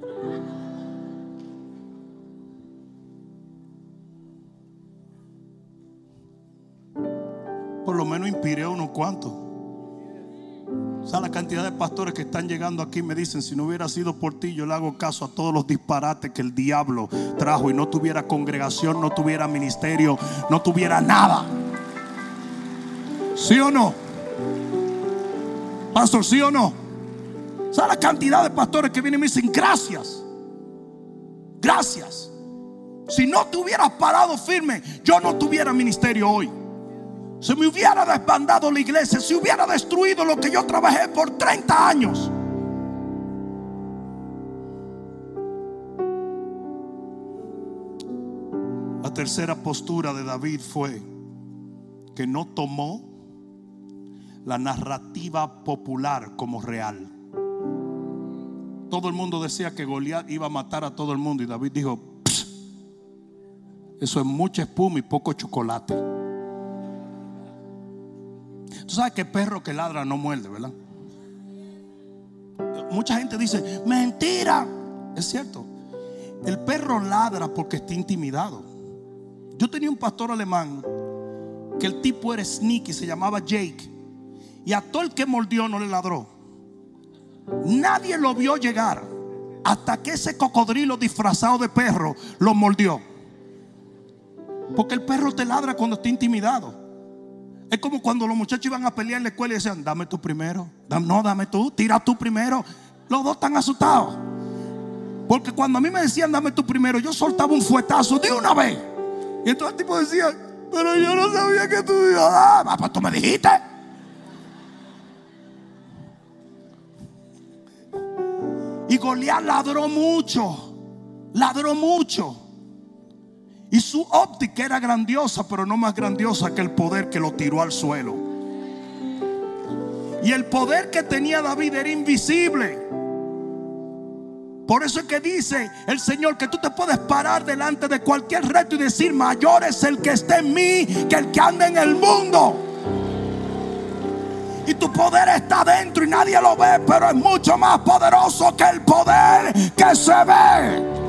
Por lo menos inspiré a unos cuantos. O sea, la cantidad de pastores que están llegando aquí me dicen, si no hubiera sido por ti, yo le hago caso a todos los disparates que el diablo trajo y no tuviera congregación, no tuviera ministerio, no tuviera nada. ¿Sí o no? Pastor, ¿sí o no? O sea, la cantidad de pastores que vienen y me dicen, gracias. Gracias. Si no te hubieras parado firme, yo no tuviera ministerio hoy. Se me hubiera desbandado la iglesia, se hubiera destruido lo que yo trabajé por 30 años. La tercera postura de David fue que no tomó la narrativa popular como real. Todo el mundo decía que Goliat iba a matar a todo el mundo y David dijo, eso es mucha espuma y poco chocolate. Tú sabes que perro que ladra no muerde, ¿verdad? Mucha gente dice, mentira. Es cierto. El perro ladra porque está intimidado. Yo tenía un pastor alemán que el tipo era sneaky, se llamaba Jake. Y a todo el que mordió no le ladró. Nadie lo vio llegar hasta que ese cocodrilo disfrazado de perro lo mordió. Porque el perro te ladra cuando está intimidado. Es como cuando los muchachos iban a pelear en la escuela y decían, dame tú primero. No, dame tú, tira tú primero. Los dos están asustados. Porque cuando a mí me decían, dame tú primero, yo soltaba un fuetazo de una vez. Y entonces el tipo decía, pero yo no sabía que tú ibas a dar. Pues tú me dijiste. Y Goliat ladró mucho. Ladró mucho. Y su óptica era grandiosa, pero no más grandiosa que el poder que lo tiró al suelo. Y el poder que tenía David era invisible. Por eso es que dice el Señor que tú te puedes parar delante de cualquier reto y decir, mayor es el que está en mí que el que anda en el mundo. Y tu poder está dentro y nadie lo ve, pero es mucho más poderoso que el poder que se ve.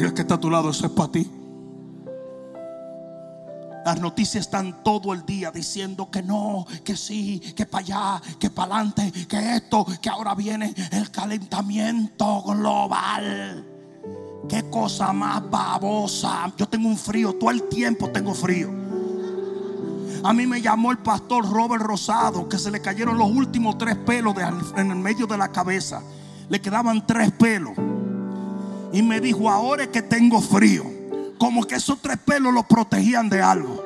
Dile que está a tu lado, eso es para ti. Las noticias están todo el día diciendo que no, que sí, que para allá, que para adelante, que esto, que ahora viene el calentamiento global. Qué cosa más babosa. Yo tengo un frío, todo el tiempo tengo frío. A mí me llamó el pastor Robert Rosado, que se le cayeron los últimos tres pelos en el medio de la cabeza. Le quedaban tres pelos. Y me dijo, ahora es que tengo frío. Como que esos tres pelos lo protegían de algo.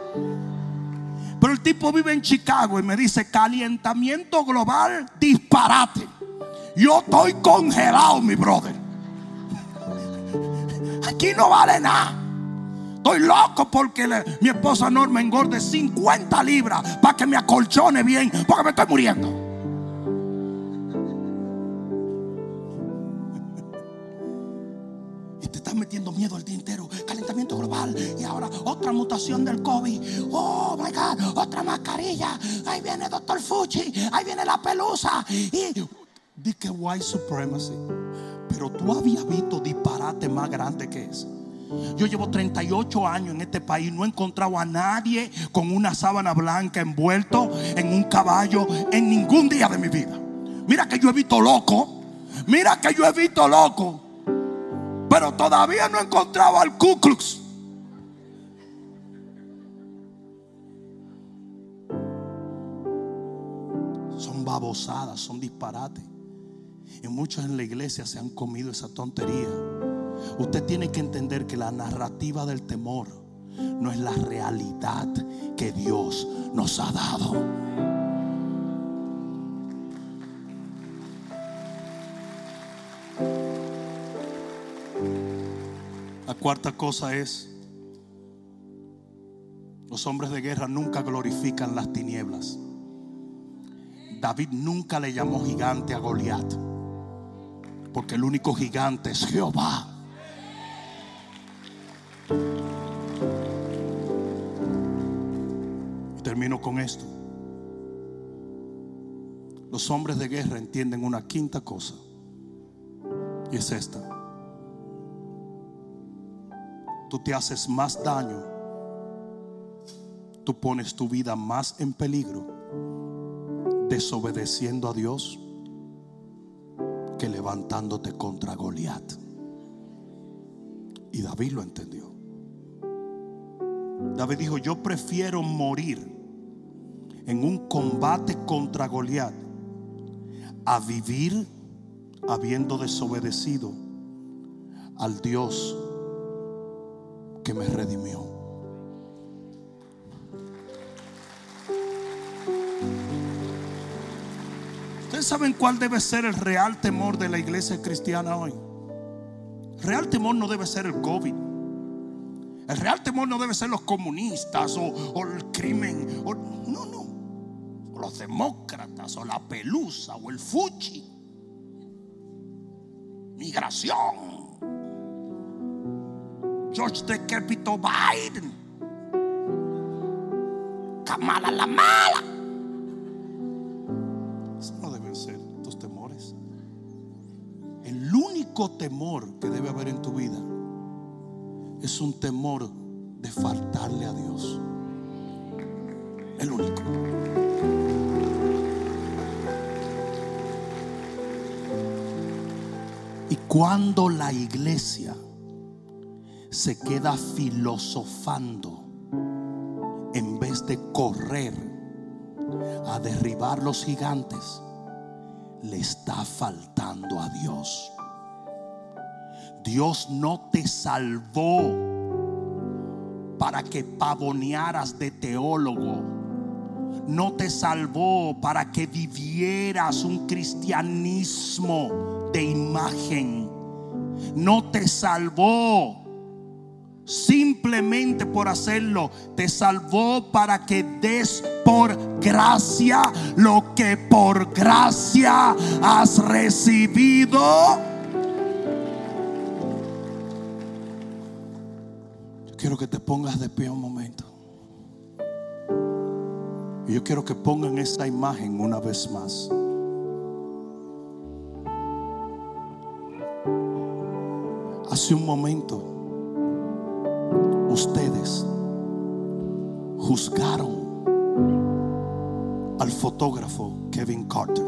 Pero el tipo vive en Chicago y me dice, calentamiento global, disparate. Yo estoy congelado, mi brother. Aquí no vale nada. Estoy loco porque mi esposa Norma engorde 50 libras para que me acolchone bien, porque me estoy muriendo. Metiendo miedo el día entero. Calentamiento global. Y ahora otra mutación del COVID. Oh my God, otra mascarilla. Ahí viene Doctor Fuchi. Ahí viene la pelusa. Y que white supremacy. Pero tú habías visto disparate más grande que ese. Yo llevo 38 años en este país, no he encontrado a nadie con una sábana blanca envuelto en un caballo en ningún día de mi vida. Mira que yo he visto loco, mira que yo he visto loco pero todavía no he encontrado al Ku Klux. Son babosadas, son disparates. Y muchos en la iglesia se han comido esa tontería. Usted tiene que entender que la narrativa del temor no es la realidad que Dios nos ha dado. Cuarta cosa es, los hombres de guerra nunca glorifican las tinieblas. David nunca le llamó gigante a Goliat, porque el único gigante es Jehová. Y termino con esto. Los hombres de guerra entienden una quinta cosa, y es esta. Tú te haces más daño, tú pones tu vida más en peligro desobedeciendo a Dios que levantándote contra Goliat. Y David lo entendió. David dijo, yo prefiero morir en un combate contra Goliat a vivir habiendo desobedecido al Dios que me redimió. ¿Ustedes saben cuál debe ser el real temor de la iglesia cristiana hoy? real temor no debe ser el COVID. El real temor no debe ser los comunistas o, el crimen. no, no. O los demócratas o la pelusa o el fuchi. Migración. George de Capito Biden. Kamala la mala. Eso no deben ser tus temores. El único temor que debe haber en tu vida es un temor de faltarle a Dios. El único. Y cuando la iglesia se queda filosofando en vez de correr a derribar los gigantes, le está faltando a Dios. Dios no te salvó para que pavonearas de teólogo. No te salvó para que vivieras un cristianismo de imagen. No te salvó simplemente por hacerlo. Te salvó para que des por gracia lo que por gracia has recibido. quiero que te pongas de pie un momento. Y yo quiero que pongan esa imagen una vez más. Hace un momento ustedes juzgaron al fotógrafo Kevin Carter.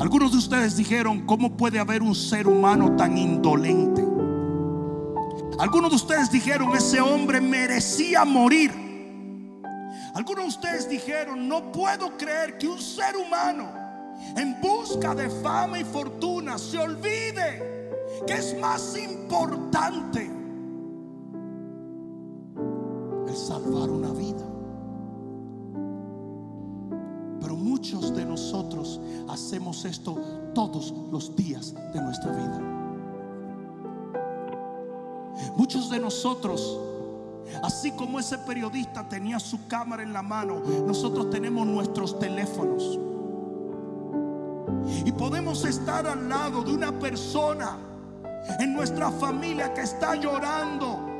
Algunos de ustedes dijeron, ¿cómo puede haber un ser humano tan indolente? Algunos de ustedes dijeron, ese hombre merecía morir. Algunos de ustedes dijeron, no puedo creer que un ser humano en busca de fama y fortuna se olvide que es más importante esto todos los días de nuestra vida. Muchos de nosotros, así como ese periodista tenía su cámara en la mano, nosotros tenemos nuestros teléfonos. Y podemos estar al lado de una persona en nuestra familia que está llorando.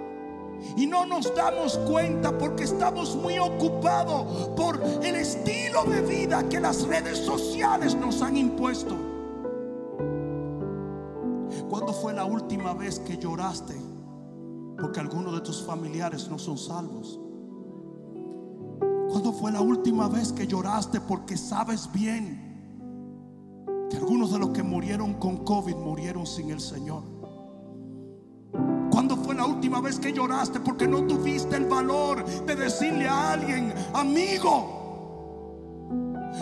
Y no nos damos cuenta porque estamos muy ocupados por el estilo de vida que las redes sociales nos han impuesto. ¿Cuándo fue la última vez que lloraste porque algunos de tus familiares no son salvos. ¿Cuándo fue la última vez que lloraste porque sabes bien que algunos de los que murieron con COVID murieron sin el Señor? ¿Cuándo fue la última vez que lloraste porque no tuviste el valor de decirle a alguien, amigo,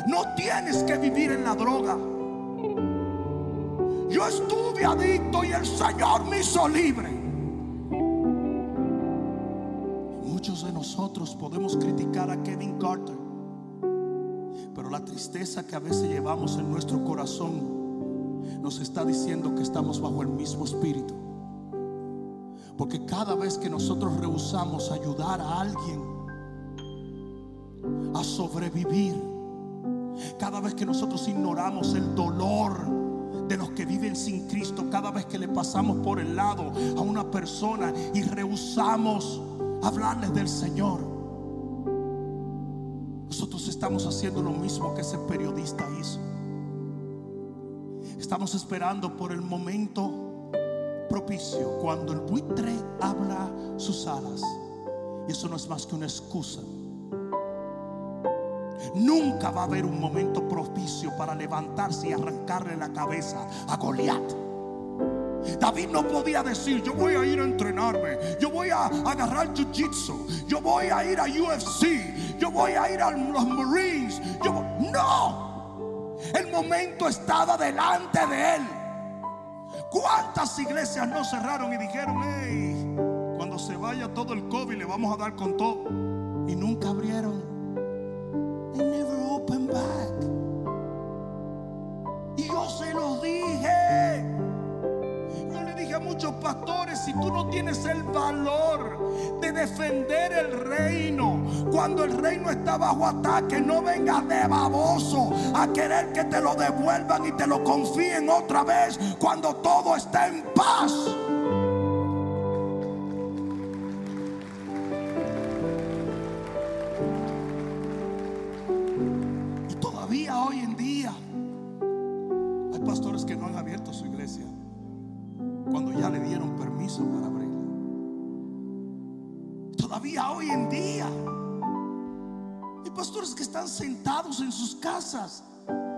no tienes que vivir en la droga? Yo estuve adicto y el Señor me hizo libre. nosotros podemos criticar a Kevin Carter, pero la tristeza que a veces llevamos en nuestro corazón nos está diciendo que estamos bajo el mismo espíritu. Porque cada vez que nosotros rehusamos ayudar a alguien a sobrevivir, cada vez que nosotros ignoramos el dolor de los que viven sin Cristo, cada vez que le pasamos por el lado a una persona y rehusamos hablarles del Señor, nosotros estamos haciendo lo mismo que ese periodista hizo. Estamos esperando por el momento propicio cuando el buitre habla sus alas. Eso no es más que una excusa. Nunca va a haber un momento propicio para levantarse y arrancarle la cabeza a Goliat. David no podía decir, yo voy a ir a entrenarme, yo voy a agarrar jiu-jitsu, yo voy a ir a UFC, yo voy a ir a los Marines. No, el momento estaba delante de él. ¿Cuántas iglesias no cerraron y dijeron, hey, cuando se vaya todo el COVID le vamos a dar con todo? Y nunca abrieron. They never open back. Y se los si tú no tienes el valor de defender el reino, cuando el reino está bajo ataque, no vengas de baboso a querer que te lo devuelvan y te lo confíen otra vez cuando todo está en paz.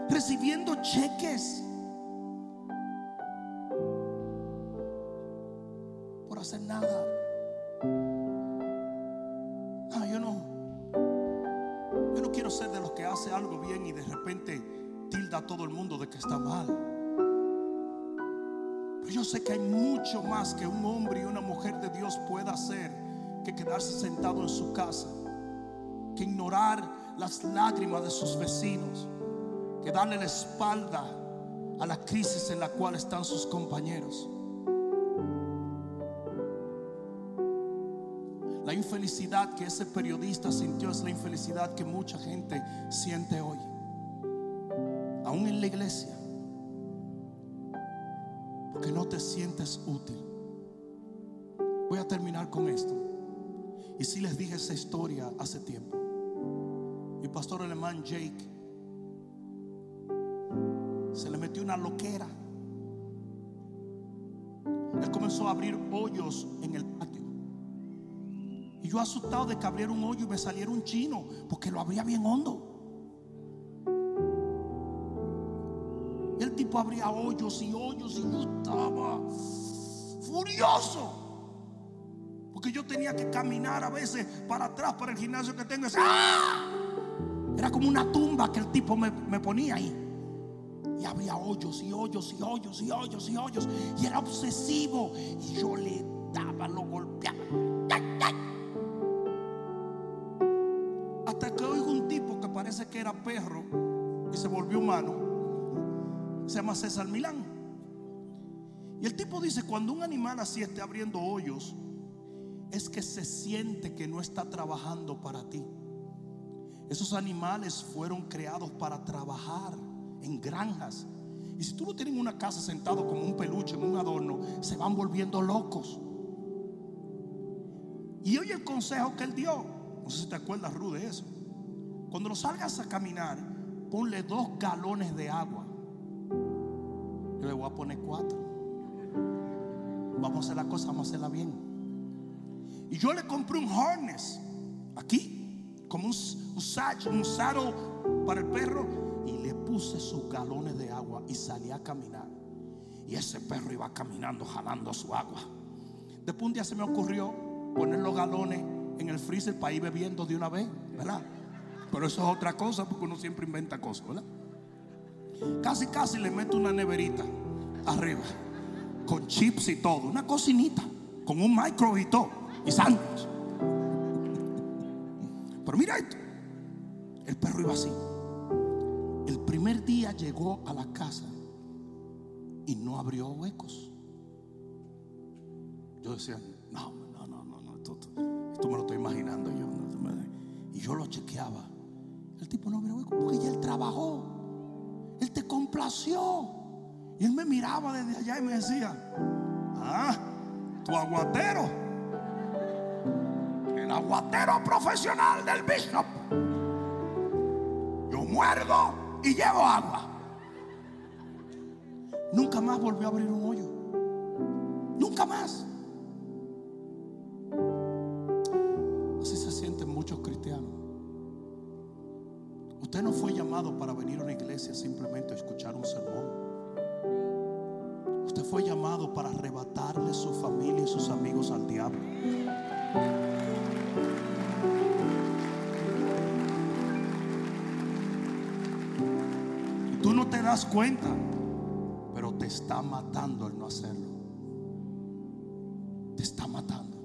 Recibiendo cheques por hacer nada. Ah, yo no. Yo no quiero ser de los que hace algo bien y de repente tilda a todo el mundo de que está mal. Pero yo sé que hay mucho más que un hombre y una mujer de Dios pueda hacer que quedarse sentado en su casa, que ignorar las lágrimas de sus vecinos, que darle la espalda a la crisis en la cual están sus compañeros. La infelicidad que ese periodista sintió es la infelicidad que mucha gente siente hoy, aún en la iglesia, porque no te sientes útil. Voy a terminar con esto. Y si les dije esa historia hace tiempo. Pastor alemán Jake se le metió una loquera. Él comenzó a abrir hoyos en el patio. Y yo asustado de que abriera un hoyo y me saliera un chino, porque lo abría bien hondo. El tipo abría hoyos y hoyos y yo estaba furioso. Porque yo tenía que caminar a veces para atrás para el gimnasio que tengo. ¡Ah! Era como una tumba que el tipo me, me ponía ahí. Y había hoyos y hoyos y hoyos y hoyos y hoyos. Y era obsesivo. Y yo le daba, lo golpeaba. Hasta que oigo un tipo que parece que era perro y se volvió humano. Se llama César Milán. Y el tipo dice, cuando un animal así esté abriendo hoyos, es que se siente que no está trabajando para ti. Esos animales fueron creados para trabajar en granjas. Y si tú lo tienes en una casa sentado como un peluche, en un adorno, se van volviendo locos. Y oye el consejo que él dio. No sé si te acuerdas, Ruth, de eso. Cuando lo salgas a caminar, ponle dos galones de agua. Yo le voy a poner cuatro. Vamos a hacer la cosa, vamos a hacerla bien. Y yo le compré un harness aquí, como un, un, un saddle para el perro. Y le puse sus galones de agua y salí a caminar. Y ese perro iba caminando, jalando su agua. Después un día se me ocurrió poner los galones en el freezer para ir bebiendo de una vez, ¿verdad? Pero eso es otra cosa porque uno siempre inventa cosas. Casi, casi le meto una neverita arriba, con chips y todo, una cocinita, con un micro y todo, y sándwich. Pero mira esto, el perro iba así. El primer día llegó a la casa y no abrió huecos. Yo decía, no, no, no, no, esto, me lo estoy imaginando yo. Y yo lo chequeaba. El tipo no me porque ya él trabajó. Él te complació. Y él me miraba desde allá y me decía, ah, tu aguatero. Aguatero profesional del bishop. Yo muerdo y llevo agua. Nunca más volvió a abrir un hoyo. Nunca más. Así se sienten muchos cristianos. Usted no fue llamado para venir a una iglesia simplemente a escuchar un sermón. Usted fue llamado para arrebatarle su familia y sus amigos al diablo. Tú no te das cuenta, pero te está matando el no hacerlo. Te está matando.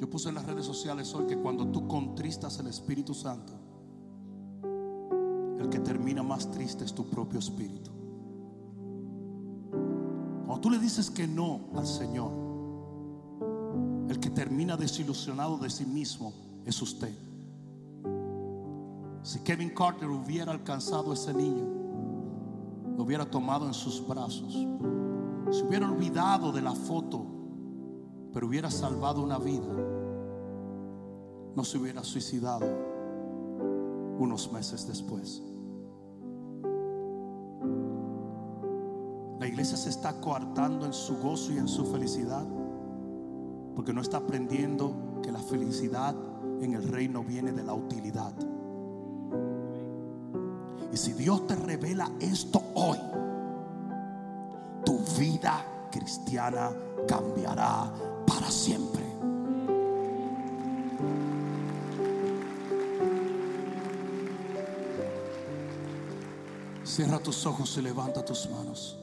Yo puse en las redes sociales hoy que cuando tú contristas el Espíritu Santo, el que termina más triste es tu propio espíritu. Cuando tú le dices que no al Señor, termina desilusionado de sí mismo es usted. Si Kevin Carter hubiera alcanzado a ese niño, lo hubiera tomado en sus brazos, se hubiera olvidado de la foto, pero hubiera salvado una vida, no se hubiera suicidado unos meses después. La iglesia se está coartando en su gozo y en su felicidad porque no está aprendiendo que la felicidad en el reino viene de la utilidad. Y si Dios te revela esto hoy, tu vida cristiana cambiará para siempre. Cierra tus ojos y levanta tus manos.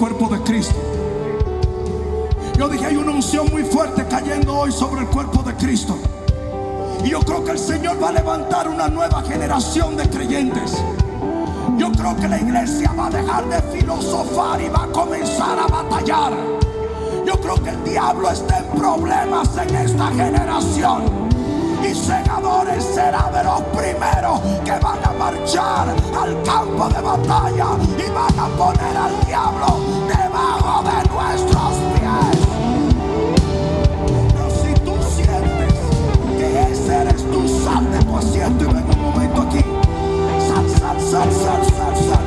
cuerpo de Cristo. Yo dije, hay una unción muy fuerte cayendo hoy sobre el cuerpo de Cristo. Y yo creo que el Señor va a levantar una nueva generación de creyentes. Yo creo que la iglesia va a dejar de filosofar y va a comenzar a batallar. Yo creo que el diablo está en problemas en esta generación. Y segadores será de los primeros que marchar al campo de batalla y van a poner al diablo debajo de nuestros pies. Pero si tú sientes que ese eres tu sal de tu asiento y ven un momento aquí, sal, sal, sal, sal, sal, sal.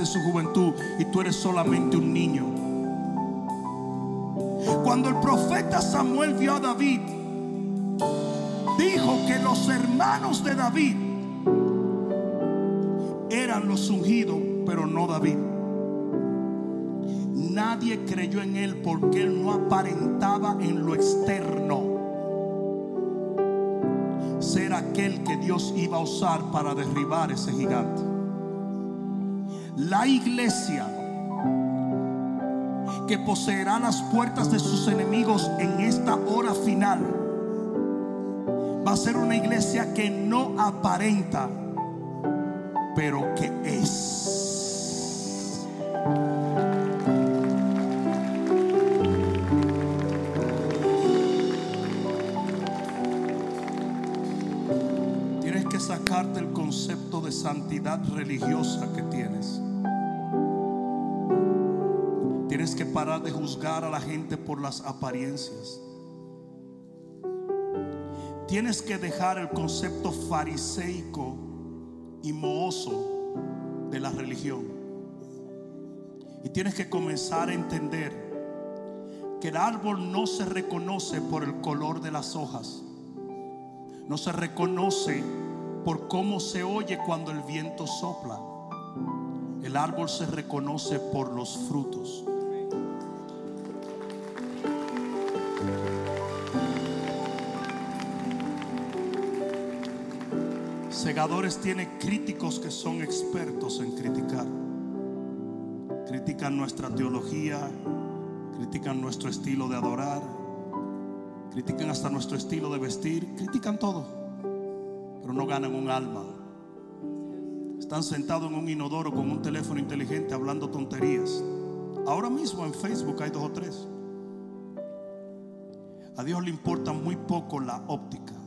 desde su juventud y tú eres solamente un niño. Cuando el profeta Samuel vio a David, dijo que los hermanos de David eran los ungidos, pero no David. Nadie creyó en él porque él no aparentaba en lo externo ser aquel que Dios iba a usar para derribar ese gigante la iglesia que poseerá las puertas de sus enemigos en esta hora final va a ser una iglesia que no aparenta, pero que es. Tienes que sacarte el concepto de santidad religiosa que tienes. De juzgar a la gente por las apariencias. Tienes que dejar el concepto fariseico y mohoso de la religión. Y tienes que comenzar a entender que el árbol no se reconoce por el color de las hojas. No se reconoce por cómo se oye cuando el viento sopla. El árbol se reconoce por los frutos. Segadores tiene críticos que son expertos en criticar. Critican nuestra teología, critican nuestro estilo de adorar, critican hasta nuestro estilo de vestir, critican todo, pero no ganan un alma. Están sentados en un inodoro con un teléfono inteligente hablando tonterías. Ahora mismo en Facebook hay dos o tres. A Dios le importa muy poco la óptica.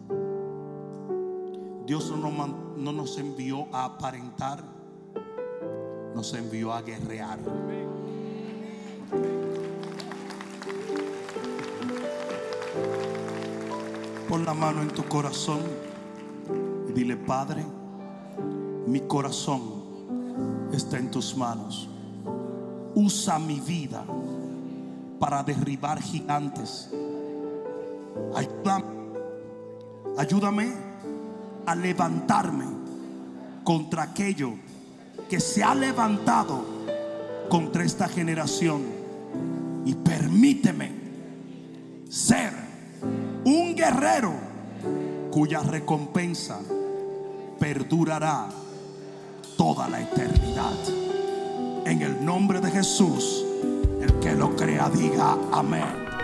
Dios no, nos envió a aparentar, nos envió a guerrear. Pon la mano en tu corazón y dile, Padre, mi corazón está en tus manos. Usa mi vida para derribar gigantes. Ayúdame, ayúdame a levantarme contra aquello que se ha levantado contra esta generación. Y permíteme ser un guerrero cuya recompensa perdurará toda la eternidad. En el nombre de Jesús, el que lo crea diga amén.